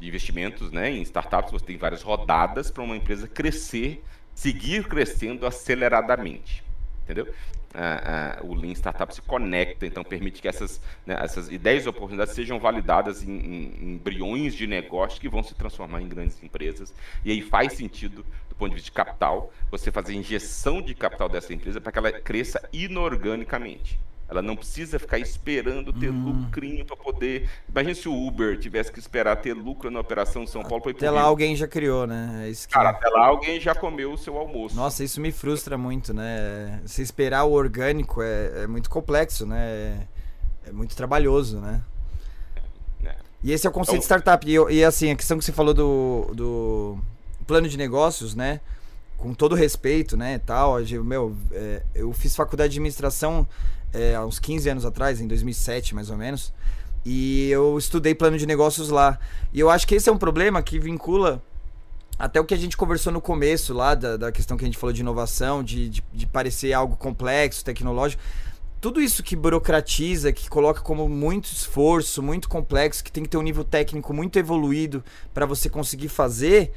de investimentos né, em startups, você tem várias rodadas para uma empresa crescer, seguir crescendo aceleradamente. Entendeu? Ah, ah, o Lean Startup se conecta, então permite que essas, né, essas ideias e oportunidades sejam validadas em, em, em, embriões de negócio que vão se transformar em grandes empresas. E aí faz sentido, do ponto de vista de capital, você fazer injeção de capital dessa empresa para que ela cresça inorganicamente. Ela não precisa ficar esperando ter hum. lucrinho para poder. Imagina se o Uber tivesse que esperar ter lucro na operação São Paulo para ir Até lá alguém já criou, né? É. Cara, até lá alguém já comeu o seu almoço. Nossa, isso me frustra muito, né? Se esperar o orgânico é, é muito complexo, né? É, é muito trabalhoso, né? É. E esse é o conceito então... de startup. E, e, assim, a questão que você falou do, do plano de negócios, né? Com todo respeito, né? Tal, meu, é, eu fiz faculdade de administração é, há uns 15 anos atrás, em 2007 mais ou menos. E eu estudei plano de negócios lá. E eu acho que esse é um problema que vincula até o que a gente conversou no começo lá, da, da questão que a gente falou de inovação, de, de, de parecer algo complexo, tecnológico. Tudo isso que burocratiza, que coloca como muito esforço, muito complexo, que tem que ter um nível técnico muito evoluído para você conseguir fazer,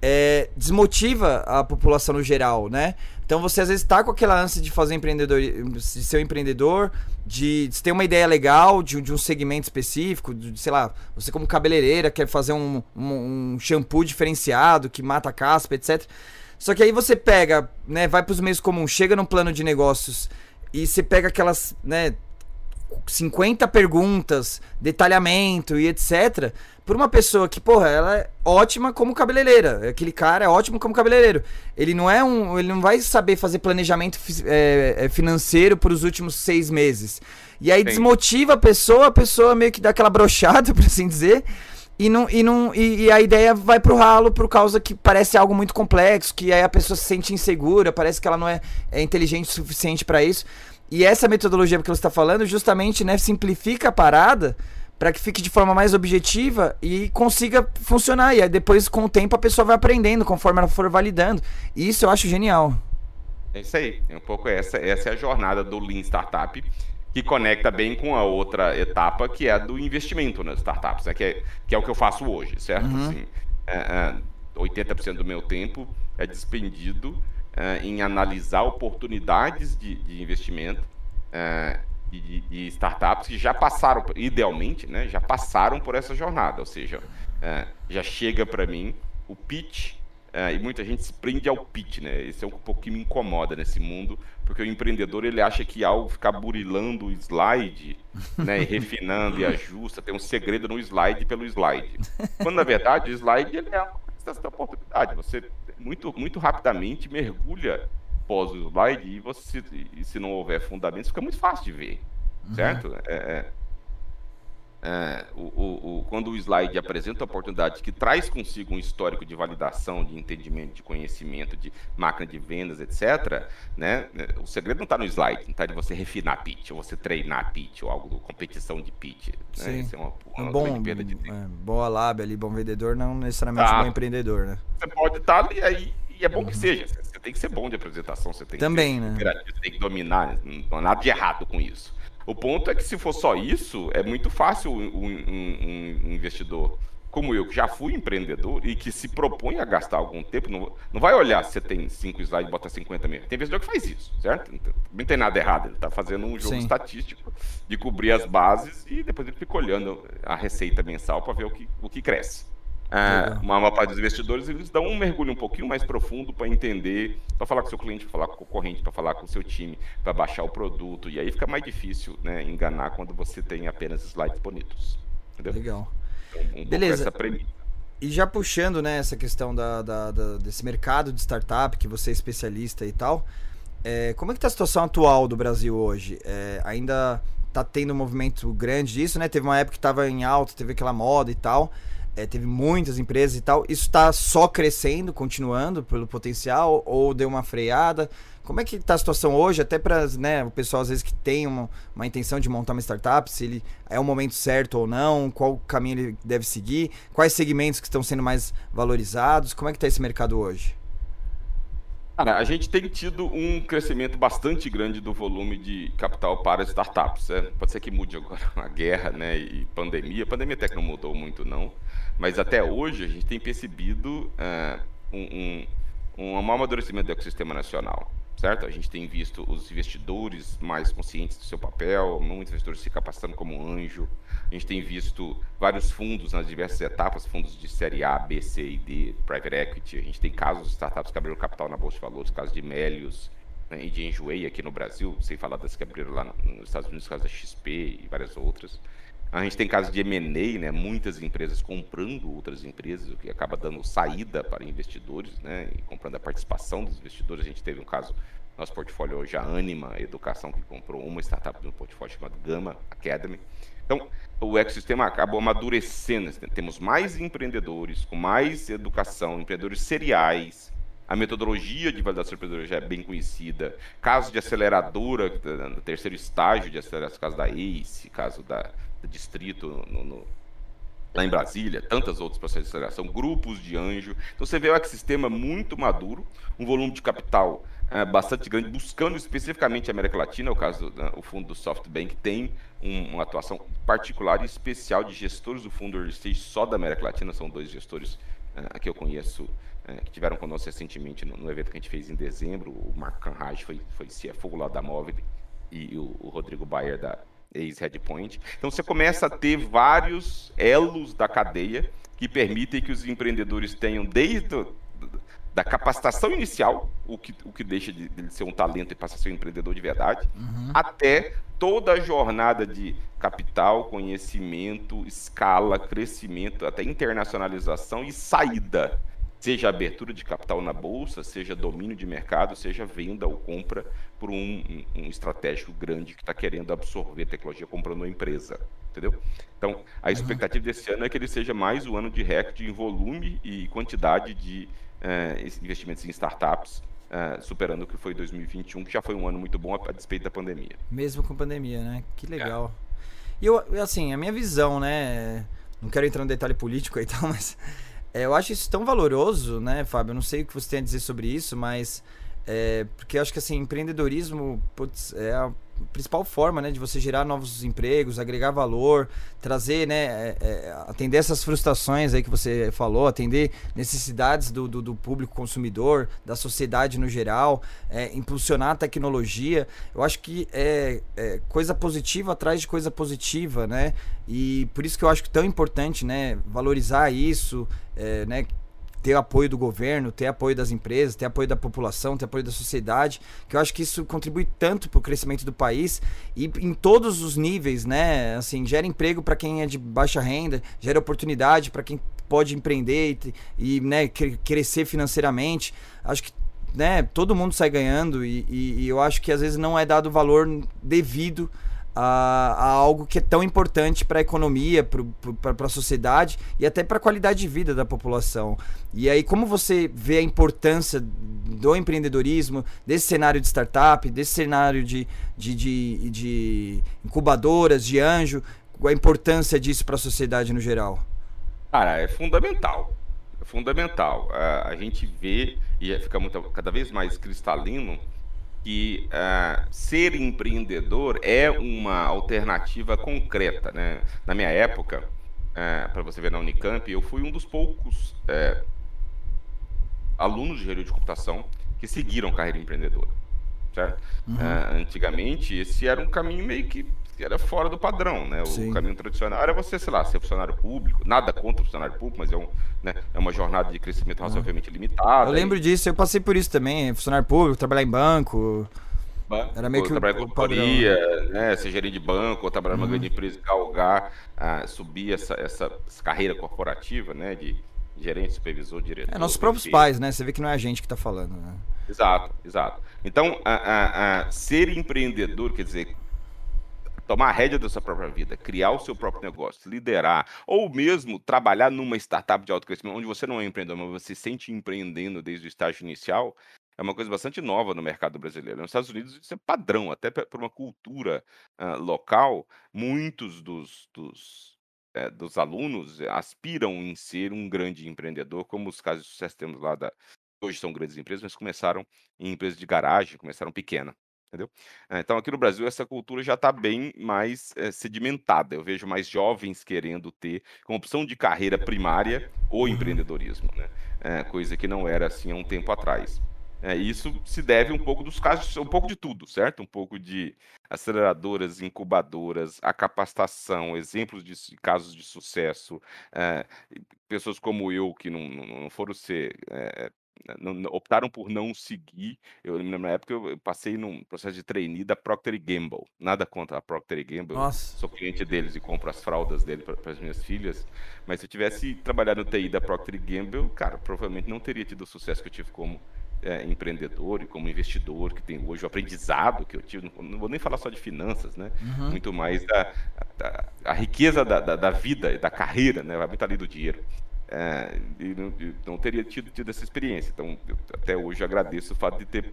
é, desmotiva a população no geral, né? Então você às vezes está com aquela ânsia de fazer empreendedor, de ser um empreendedor, de, de ter uma ideia legal de, de um segmento específico, de, sei lá, você como cabeleireira quer fazer um, um, um shampoo diferenciado que mata a caspa, etc. Só que aí você pega, né, vai para os meios comuns, chega num plano de negócios e você pega aquelas, né, 50 perguntas, detalhamento e etc por uma pessoa que, porra, ela é ótima como cabeleireira. Aquele cara é ótimo como cabeleireiro. Ele não é um. Ele não vai saber fazer planejamento é, é, financeiro para os últimos seis meses. E aí Sim. desmotiva a pessoa, a pessoa meio que dá aquela brochada, <laughs> por assim dizer. E, não, e, não, e, e, a ideia vai pro ralo por causa que parece algo muito complexo, que aí a pessoa se sente insegura, parece que ela não é, é inteligente o suficiente para isso. E essa metodologia que você está falando justamente né, simplifica a parada para que fique de forma mais objetiva e consiga funcionar. E aí depois, com o tempo, a pessoa vai aprendendo conforme ela for validando. E isso eu acho genial. É isso aí. É um pouco essa, essa é a jornada do Lean Startup, que conecta bem com a outra etapa, que é a do investimento nas startups, né? que, é, que é o que eu faço hoje, certo? Uhum. Assim, é, é, 80% do meu tempo é despendido é, em analisar oportunidades de, de investimento é, de, de, startups que já passaram, idealmente, né, já passaram por essa jornada, ou seja, é, já chega para mim o pitch e muita gente se prende ao pitch, né? Esse é um pouco que me incomoda nesse mundo, porque o empreendedor ele acha que ao ficar burilando o slide, <laughs> né, e refinando e ajusta, tem um segredo no slide pelo slide. Quando na verdade o slide ele é uma oportunidade. Você muito muito rapidamente mergulha pós o slide e você e se não houver fundamentos fica muito fácil de ver, certo? Uhum. É, é é, o, o, o, quando o slide apresenta a oportunidade que traz consigo um histórico de validação, de entendimento, de conhecimento, de máquina de vendas, etc., né, o segredo não está no slide, não está de você refinar pitch, ou você treinar pitch, ou algo, competição de pitch. Né? Isso é uma, uma bom, perda de tempo. É, boa lábia ali, bom vendedor, não necessariamente tá. bom empreendedor, né? Você pode estar tá ali aí, e é bom que seja. Você tem que ser bom de apresentação, você tem Também, que ser, né? Você tem que dominar, não há nada de errado com isso. O ponto é que se for só isso, é muito fácil um, um, um investidor como eu, que já fui empreendedor e que se propõe a gastar algum tempo, não, não vai olhar se você tem 5 slides e bota 50 mil. Tem investidor que faz isso, certo? Não tem nada errado, ele está fazendo um jogo Sim. estatístico de cobrir as bases e depois ele fica olhando a receita mensal para ver o que, o que cresce. Ah, uma, parte dos investidores eles dão um mergulho um pouquinho mais profundo para entender, para falar com seu cliente, para falar com o concorrente, para falar com o seu time, para baixar o produto. E aí fica mais difícil né, enganar quando você tem apenas slides bonitos. Entendeu? Legal. Então, um Beleza. E já puxando né, essa questão da, da, da, desse mercado de startup, que você é especialista e tal, é, como é que está a situação atual do Brasil hoje? É, ainda está tendo um movimento grande disso, né? Teve uma época que estava em alta, teve aquela moda e tal é, teve muitas empresas e tal. Isso está só crescendo, continuando pelo potencial, ou deu uma freada? Como é que está a situação hoje, até para né, o pessoal às vezes que tem uma, uma intenção de montar uma startup, se ele é o momento certo ou não, qual caminho ele deve seguir, quais segmentos que estão sendo mais valorizados, como é que está esse mercado hoje? Cara, a gente tem tido um crescimento bastante grande do volume de capital para startups. Né? Pode ser que mude agora <laughs> a guerra né, e pandemia. A pandemia até que não mudou muito, não. Mas até hoje a gente tem percebido uh, um, um, um amadurecimento do ecossistema nacional certo? A gente tem visto os investidores mais conscientes do seu papel, muitos investidores se capacitando como anjo. A gente tem visto vários fundos nas diversas etapas, fundos de série A, B, C e D, private equity. A gente tem casos de startups que abriram capital na bolsa de valores, casos de Melios né, e de Enjoei aqui no Brasil, sem falar das que abriram lá nos Estados Unidos, casos da XP e várias outras. A gente tem casos de M&A, né? muitas empresas comprando outras empresas, o que acaba dando saída para investidores, né? e comprando a participação dos investidores. A gente teve um caso, nosso portfólio hoje, a Anima Educação, que comprou uma startup no portfólio chamado Gama Academy. Então, o ecossistema acabou amadurecendo. Temos mais empreendedores, com mais educação, empreendedores seriais, a metodologia de validação empreendedora já é bem conhecida. Caso de aceleradora, terceiro estágio de aceleração, caso da ACE, caso da, distrito no, no, lá em Brasília, tantas outros processos de aceleração, grupos de anjo. Então você vê o ecossistema muito maduro, um volume de capital é, bastante grande, buscando especificamente a América Latina, o caso do né, fundo do SoftBank tem um, uma atuação particular e especial de gestores do fundo Early Stage só da América Latina, são dois gestores é, que eu conheço é, que tiveram conosco recentemente no, no, evento que a gente fez em dezembro, o Marco Canraj foi, foi CFO lá da Móvel e o, o Rodrigo Bayer da, ex-Headpoint. Então você começa a ter vários elos da cadeia que permitem que os empreendedores tenham desde o, da capacitação inicial, o que, o que deixa de, de ser um talento e passa a ser um empreendedor de verdade, uhum. até toda a jornada de capital, conhecimento, escala, crescimento, até internacionalização e saída seja abertura de capital na bolsa, seja domínio de mercado, seja venda ou compra por um, um, um estratégico grande que está querendo absorver tecnologia comprando uma empresa, entendeu? Então, a expectativa desse ano é que ele seja mais um ano de recorde em volume e quantidade de uh, investimentos em startups, uh, superando o que foi 2021, que já foi um ano muito bom a, a despeito da pandemia. Mesmo com pandemia, né? Que legal. É. E eu, assim, a minha visão, né? Não quero entrar no detalhe político aí e tal, <laughs> mas é, eu acho isso tão valoroso, né, Fábio? Eu não sei o que você tem a dizer sobre isso, mas É, porque eu acho que assim, empreendedorismo putz, é a principal forma né, de você gerar novos empregos, agregar valor, trazer, né, é, é, atender essas frustrações aí que você falou, atender necessidades do, do, do público consumidor, da sociedade no geral, é, impulsionar a tecnologia. Eu acho que é, é, coisa positiva atrás de coisa positiva, né? E por isso que eu acho que tão importante, né, valorizar isso, é, né? Ter apoio do governo, ter apoio das empresas, ter apoio da população, ter apoio da sociedade, que eu acho que isso contribui tanto para o crescimento do país e em todos os níveis, né? Assim, gera emprego para quem é de baixa renda, gera oportunidade para quem pode empreender e, e né, crescer financeiramente. Acho que né, todo mundo sai ganhando e, e, e eu acho que às vezes não é dado o valor devido a, a algo que é tão importante para a economia, para a sociedade e até para a qualidade de vida da população. E aí, como você vê a importância do empreendedorismo, desse cenário de startup, desse cenário de, de, de, de incubadoras, de anjo, a importância disso para a sociedade no geral? Cara, é fundamental. É fundamental. a gente vê e fica muito, cada vez mais cristalino que uh, ser empreendedor é uma alternativa concreta. Né? Na minha época, uh, para você ver na Unicamp, eu fui um dos poucos uh, alunos de engenharia de computação que seguiram carreira empreendedora. Uhum. antigamente, esse era um caminho meio que era fora do padrão, né? O Sim. caminho tradicional era você, sei lá, ser funcionário público. Nada contra o funcionário público, mas é, um, né, é uma jornada de crescimento razoavelmente limitada. Eu lembro e... disso, eu passei por isso também. Funcionário público, trabalhar em banco. banco era meio que trabalhar em consultoria, né? Ser gerente de banco, ou trabalhar numa uhum. grande empresa, galgar, ah, subir essa, essa, essa, carreira corporativa, né? De gerente, supervisor, diretor. É, nossos próprios pais, né? Você vê que não é a gente que está falando, né? Exato, exato. Então, a, a, a ser empreendedor, quer dizer, tomar a rédea da sua própria vida, criar o seu próprio negócio, liderar, ou mesmo trabalhar numa startup de alto crescimento, onde você não é empreendedor, mas você se sente empreendendo desde o estágio inicial, é uma coisa bastante nova no mercado brasileiro. Nos Estados Unidos isso é padrão, até por uma cultura uh, local, muitos dos, dos, é, dos alunos aspiram em ser um grande empreendedor, como os casos de sucesso temos lá da. Hoje são grandes empresas, mas começaram em empresas de garagem, começaram pequena. Entendeu? Eh, então, aqui no Brasil, essa cultura já está bem mais é, sedimentada. Eu vejo mais jovens querendo ter como opção de carreira primária o uhum. empreendedorismo, né? É, coisa que não era assim há um tempo atrás. É, isso se deve um pouco dos casos, um pouco de tudo, certo? Um pouco de aceleradoras, incubadoras, a capacitação, exemplos de casos de sucesso, é, pessoas como eu que não, não, foram ser é, optaram por não seguir. Eu na época eu passei num processo de trainee da Procter Gamble. Nada contra a Procter Gamble. Nossa. Sou cliente deles e compro as fraldas dele para as minhas filhas. Mas se eu tivesse trabalhado no TI da Procter Gamble, cara, provavelmente não teria tido o sucesso que eu tive como é, empreendedor e como investidor que tem hoje, o aprendizado que eu tive, não vou nem falar só de finanças, né? Uhum. Muito mais da, da a riqueza da, da, da, vida, da carreira, né? Vai muito ali do dinheiro. É, e, não, não, teria tido, tido essa experiência. Então, até hoje agradeço o fato de ter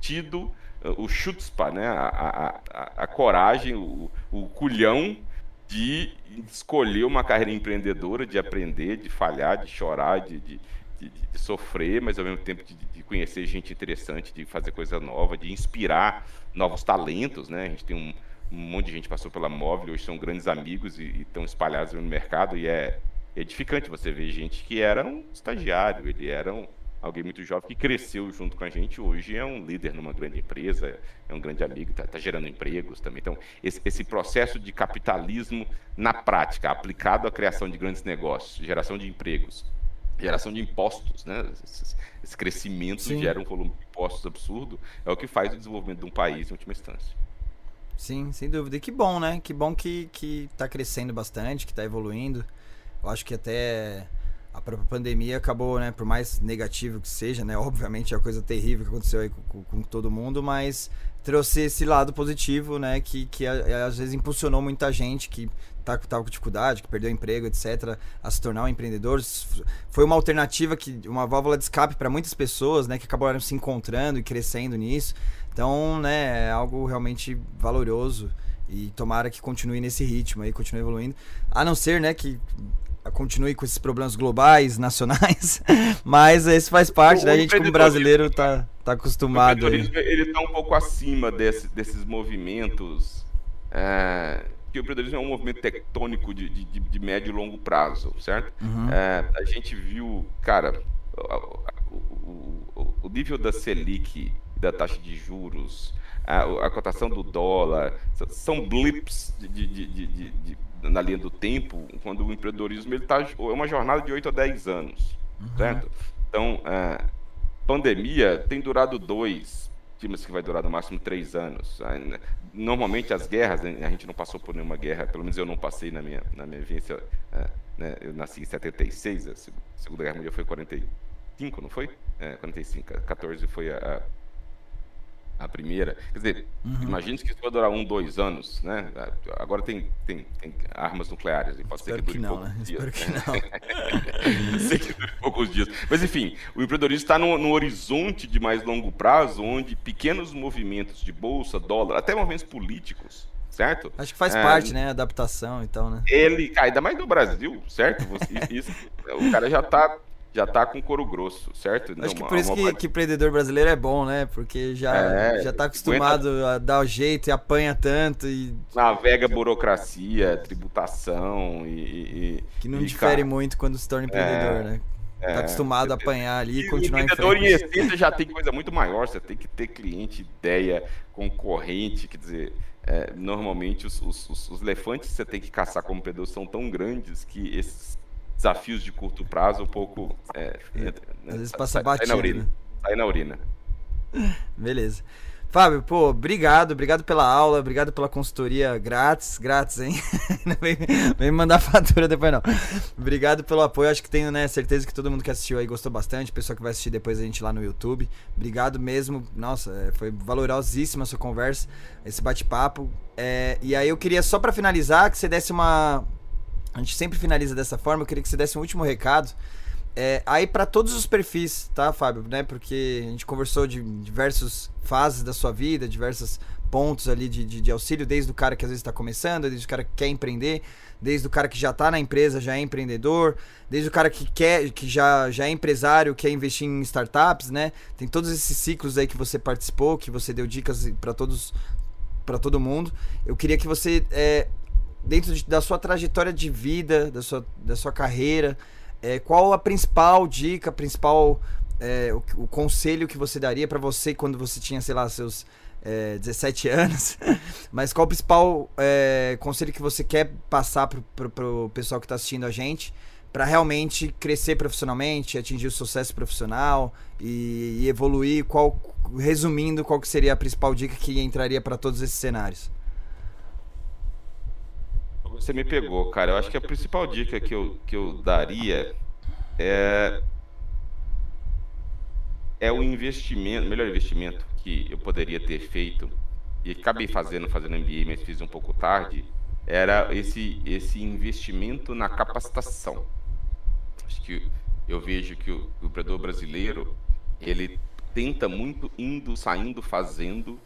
tido uh, o chutzpah, né? a, a, a, a coragem, o, o culhão de escolher uma carreira empreendedora, de aprender, de falhar, de chorar, de, de, de, de sofrer, mas ao mesmo tempo de, de, conhecer gente interessante, de fazer coisa nova, de inspirar novos talentos, né? A gente tem um, um monte de gente passou pela móvel, hoje são grandes amigos e, e estão espalhados no mercado e é edificante você ver gente que era um estagiário, ele era um, alguém muito jovem que cresceu junto com a gente, hoje é um líder numa grande empresa, é um grande amigo, está tá gerando empregos também. Então, esse, esse, processo de capitalismo na prática, aplicado à criação de grandes negócios, geração de empregos, geração de impostos, né? esse, esse crescimento Sim. gera um volume de impostos absurdo, é o que faz o desenvolvimento de um país em última instância. Sim, sem dúvida. E que bom, né? Que bom que, que tá crescendo bastante, que está evoluindo. Eu acho que até a própria pandemia acabou, né, por mais negativo que seja, né, obviamente é uma coisa terrível que aconteceu aí com, com, todo mundo, mas trouxe esse lado positivo, né, que, que às vezes impulsionou muita gente que tá, tava com dificuldade, que perdeu emprego, etc, a se tornar um empreendedor. Foi uma alternativa que uma válvula de escape para muitas pessoas, né, que acabaram se encontrando e crescendo nisso. Então, né, é algo realmente valoroso e tomara que continue nesse ritmo aí, continue evoluindo. A não ser, né, que continue com esses problemas globais, nacionais, <laughs> mas esse faz parte, o, né? A gente como brasileiro tá, tá acostumado. O ele tá um pouco acima desse, desses movimentos. É, que o empreendedorismo é um movimento tectônico de, de, de médio e longo prazo, certo? Uhum. É, a gente viu, cara, o, o, o, nível da Selic, da taxa de juros, a, a cotação do dólar, são blips de, de na linha do tempo, quando o empreendedorismo ele tá, é uma jornada de 8 a 10 anos, uhum. certo? Então, a é, pandemia tem durado dois, estima que vai durar no máximo três anos. Né, normalmente as guerras, né, a gente não passou por nenhuma guerra, pelo menos eu não passei na minha, na minha vivência, é, né? eu nasci em 76, a Segunda Guerra Mundial foi 45, não foi? É, 45, 14 foi a, a primeira. Quer dizer, uhum. imagine que isso vai durar um, dois anos, né? Agora tem, tem, tem armas nucleares e pode Espero ser que dure que não, poucos né? dias. Espero que não. <laughs> Sei que dure poucos dias. Mas enfim, o empreendedorismo está no, no, horizonte de mais longo prazo, onde pequenos movimentos de bolsa, dólar, até movimentos políticos, certo? Acho que faz é, parte, né? Adaptação e tal, né? Ele, ainda mais no Brasil, certo? Você, isso, o cara já está já tá com couro grosso, certo? Acho que por isso que, que empreendedor brasileiro é bom, né? Porque já, é, já tá acostumado aguenta... a dar o jeito e apanha tanto e... Navega burocracia, tributação e... e que não e, difere cara... muito quando se torna empreendedor, é, né? Tá é, acostumado a apanhar ali e, continuar em frente. empreendedor em essência já tem coisa muito maior, você tem que ter cliente, ideia, concorrente, quer dizer... É, normalmente os, os, os, elefantes que você tem que caçar como empreendedor são tão grandes que esses desafios de curto prazo um pouco. É, entra, né? Às vezes passa sai, batido. Sai na urina. Né? Sai na urina. <laughs> Beleza. Fábio, pô, obrigado, obrigado pela aula, obrigado pela consultoria grátis, grátis, hein? <laughs> Não vem, vem mandar <laughs> fatura depois não. Obrigado pelo apoio, acho que tenho, né, certeza que todo mundo que assistiu aí gostou bastante, pessoal que vai assistir depois a gente lá no YouTube. Obrigado mesmo, nossa, é, foi valorosíssima a sua conversa, esse bate-papo. É, e aí eu queria só para finalizar que você desse uma, a gente sempre finaliza dessa forma. Eu queria que você desse um último recado. É, aí para todos os perfis, tá, Fábio? Né? Porque a gente conversou de diversas fases da sua vida, diversos pontos ali de, de, de auxílio, desde o cara que às vezes está começando, desde o cara que quer empreender, desde o cara que já está na empresa, já é empreendedor, desde o cara que quer, que já, já é empresário, quer investir em startups, né? Tem todos esses ciclos aí que você participou, que você deu dicas para todos, para todo mundo. Eu queria que você é, dentro de, da sua trajetória de vida, da sua, da sua carreira, é, qual a principal dica, principal é, o, o, conselho que você daria para você quando você tinha, sei lá, seus é, 17 anos? <laughs> Mas qual o principal é, conselho que você quer passar pro, pro, pro pessoal que está assistindo a gente? para realmente crescer profissionalmente, atingir o sucesso profissional e, e, evoluir, qual resumindo, qual que seria a principal dica que entraria para todos esses cenários? Você me pegou, cara. Eu acho que a principal dica que eu, que eu daria é é o investimento, melhor investimento que eu poderia ter feito e acabei fazendo, fazendo MBA, mas fiz um pouco tarde, era esse esse investimento na capacitação. Acho que eu vejo que o, empreendedor brasileiro ele tenta muito indo, saindo, fazendo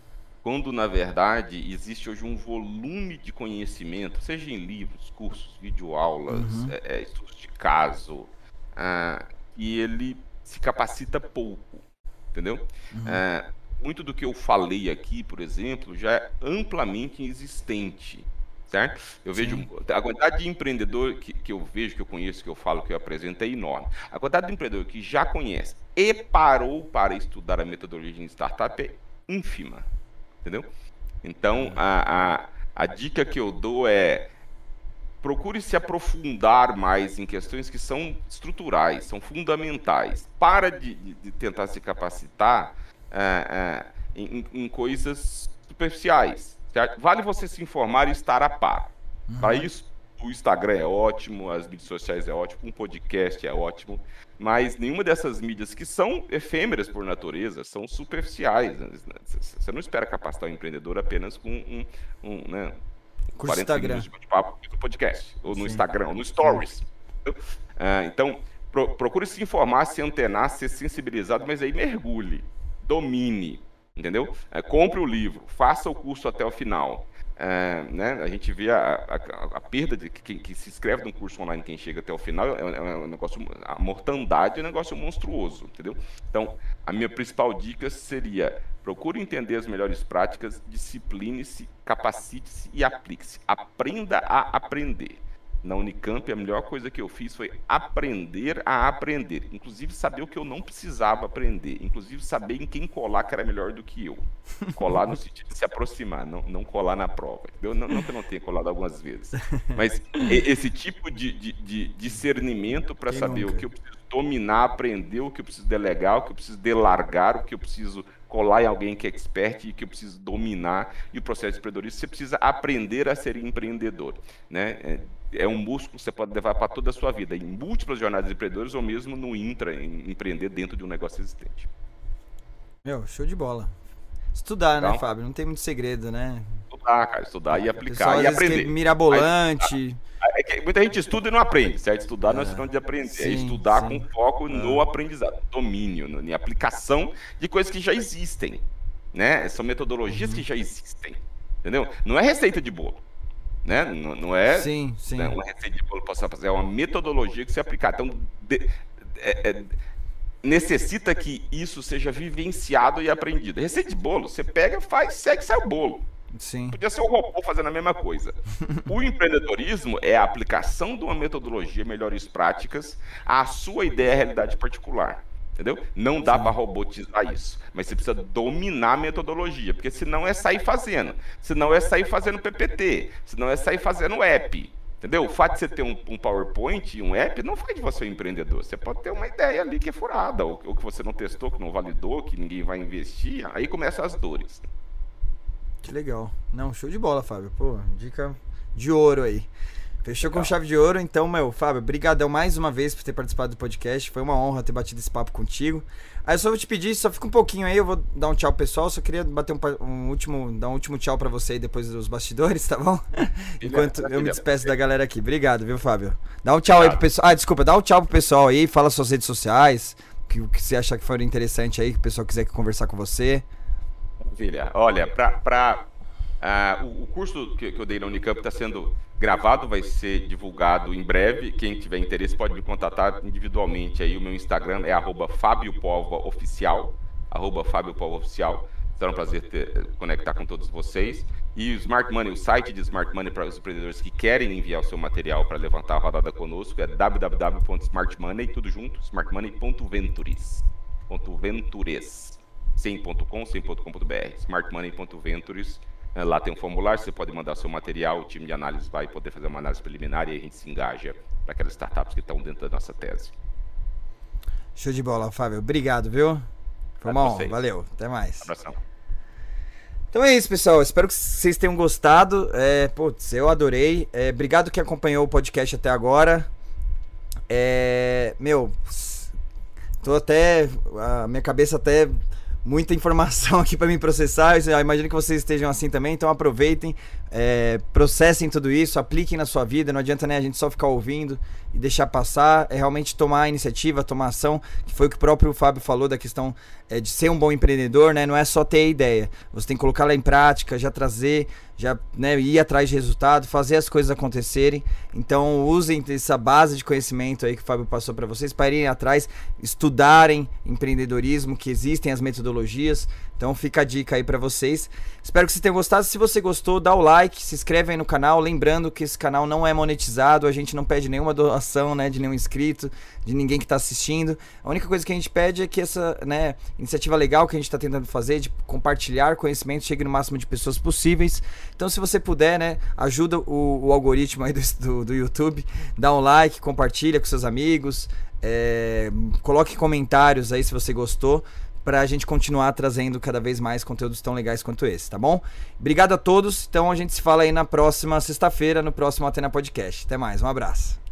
quando na verdade existe hoje um volume de conhecimento, seja em livros, cursos, videoaulas, uhum. é, é estudos de caso, ah, e ele se capacita pouco, entendeu? Uhum. Ah, muito do que eu falei aqui, por exemplo, já é amplamente existente, certo? Eu Sim. vejo a quantidade de empreendedor que, que eu vejo, que eu conheço, que eu falo, que eu apresento é enorme. A quantidade de empreendedor que já conhece e parou para estudar a metodologia de startup é ínfima entendeu? Então, a, a, a dica que eu dou é procure se aprofundar mais em questões que são estruturais, são fundamentais. Para de, de, de tentar se capacitar é, é, em, em, coisas superficiais. Certo? Vale você se informar e estar a par. Uhum. Para isso, o Instagram é ótimo, as mídias sociais é ótimo, um podcast é ótimo, mas nenhuma dessas mídias que são efêmeras por natureza são superficiais. Né? Você não espera capacitar o empreendedor apenas com um, um né, Curso 40 Instagram. de papo no podcast, ou no Sim. Instagram, ou no Stories. Uh, então, pro, procure se informar, se antenar, ser sensibilizado, mas aí mergulhe, domine, entendeu? Uh, compre o livro, faça o curso até o final. É, né, a gente vê a, a, a perda de quem que se inscreve num curso online, quem chega até o final, é, é, um negócio, a mortandade é um negócio monstruoso, entendeu? Então, a minha principal dica seria procure entender as melhores práticas, discipline-se, capacite-se e aplique-se. Aprenda a aprender na Unicamp, a melhor coisa que eu fiz foi aprender a aprender. Inclusive, saber o que eu não precisava aprender. Inclusive, saber em quem colar que era melhor do que eu. Colar no sentido de se aproximar, não, não colar na prova. Entendeu? Não, não que eu não tenha colado algumas vezes. Mas esse tipo de, de, de discernimento para saber nunca? o que eu preciso dominar, aprender, o que eu preciso delegar, o que eu preciso delargar, o que eu preciso colar em alguém que é expert e que eu preciso dominar. E o processo de empreendedorismo, você precisa aprender a ser empreendedor. Né? É, é um músculo que você pode levar para toda a sua vida, em múltiplas jornadas de empreendedores ou mesmo no intra, em empreender dentro de um negócio existente. Meu, show de bola. Estudar, né, então, né, Fábio? Não tem muito segredo, né? Estudar, cara, estudar e aplicar pessoal, e aprender. mirabolante. Aí, é muita gente estuda e não aprende, certo? Estudar é. não é sinônimo de aprender, é sim, é estudar sim. com foco é. no aprendizado, domínio, no, em aplicação de coisas que já existem, né? São metodologias uhum. que já existem, entendeu? Não é receita de bolo né? Não, não é sim, sim. Né, uma receita de bolo posso fazer, é uma metodologia que você aplicar. Então, de, é, é, necessita que isso seja vivenciado e aprendido. Receita de bolo, você pega, faz, segue, sai o bolo. Sim. Podia ser o robô fazendo a mesma coisa. <laughs> o empreendedorismo é a aplicação de uma metodologia, melhores práticas, à sua ideia, realidade particular. Entendeu? Não dá para robotizar isso. Mas você precisa dominar a metodologia, porque senão é sair fazendo. Senão é sair fazendo PPT. Senão é sair fazendo app. Entendeu? O fato de você ter um, um PowerPoint e um app não faz de você um empreendedor. Você pode ter uma ideia ali que é furada, ou, ou que você não testou, que não validou, que ninguém vai investir. Aí começam as dores. Que legal. Não, show de bola, Fábio. Pô, dica de ouro aí. Fechou com chave de ouro, então, meu, Fábio, brigadão mais uma vez por ter participado do podcast. Foi uma honra ter batido esse papo contigo. Aí eu só vou te pedir, só fica um pouquinho aí, eu vou dar um tchau pro pessoal. Só queria bater um, um último, dar um último tchau para você aí depois dos bastidores, tá bom? <laughs> Enquanto eu me despeço da galera aqui. Obrigado, viu, Fábio? Dá um tchau aí pro pessoal. Ah, desculpa, dá um tchau pro pessoal aí, fala suas redes sociais, que o que você achar que for interessante aí, que o pessoal quiser conversar com você. Maravilha. Olha, pra, pra Uh, o, curso que, que, eu dei na Unicamp está sendo gravado, vai ser divulgado em breve. Quem tiver interesse pode me contatar individualmente. Aí o meu Instagram é @fabiopovaoficial, @fabiopovaoficial. Será um prazer ter, conectar com todos vocês. E o Smart Money, o site de Smart Money para os empreendedores que querem enviar o seu material para levantar a rodada conosco é www.smartmoney, tudo junto, smartmoney.ventures. .ventures. lá tem um formulário, você pode mandar seu material, o time de análise vai poder fazer uma análise preliminar e a gente se engaja para aquelas startups que estão dentro da nossa tese. Show de bola, Fábio. Obrigado, viu? Foi uma honra. Valeu. Até mais. abração. Então é isso, pessoal. Espero que vocês tenham gostado. É, putz, eu adorei. É, obrigado que acompanhou o podcast até agora. É, meu, tô até. A minha cabeça até muita informação <laughs> aqui para me processar. Eu imagino que vocês estejam assim também, então aproveitem, é, processem tudo isso, apliquem na sua vida. Não adianta né, a gente só ficar ouvindo e deixar passar. É realmente tomar a iniciativa, tomar ação, que foi o que o próprio Fábio falou da questão é, de ser um bom empreendedor, né? Não é só ter a ideia, você tem que colocá-la em prática, já trazer já né, ir atrás de resultado, fazer as coisas acontecerem. Então usem essa base de conhecimento aí que o Fábio passou para vocês para irem atrás, estudarem empreendedorismo, que existem as metodologias. Então fica a dica aí para vocês. Espero que vocês tenham gostado. Se você gostou, dá o like, se inscreve aí no canal. Lembrando que esse canal não é monetizado, a gente não pede nenhuma doação, né, de nenhum inscrito, de ninguém que está assistindo. A única coisa que a gente pede é que essa, né, iniciativa legal que a gente está tentando fazer de compartilhar conhecimento chegue no máximo de pessoas possíveis. Então, se você puder, né, ajuda o, o algoritmo aí do, do, do, YouTube, dá um like, compartilha com seus amigos, é, coloque comentários aí se você gostou para a gente continuar trazendo cada vez mais conteúdos tão legais quanto esse, tá bom? Obrigado a todos. Então a gente se fala aí na próxima sexta-feira, no próximo Atena Podcast. Até mais, um abraço.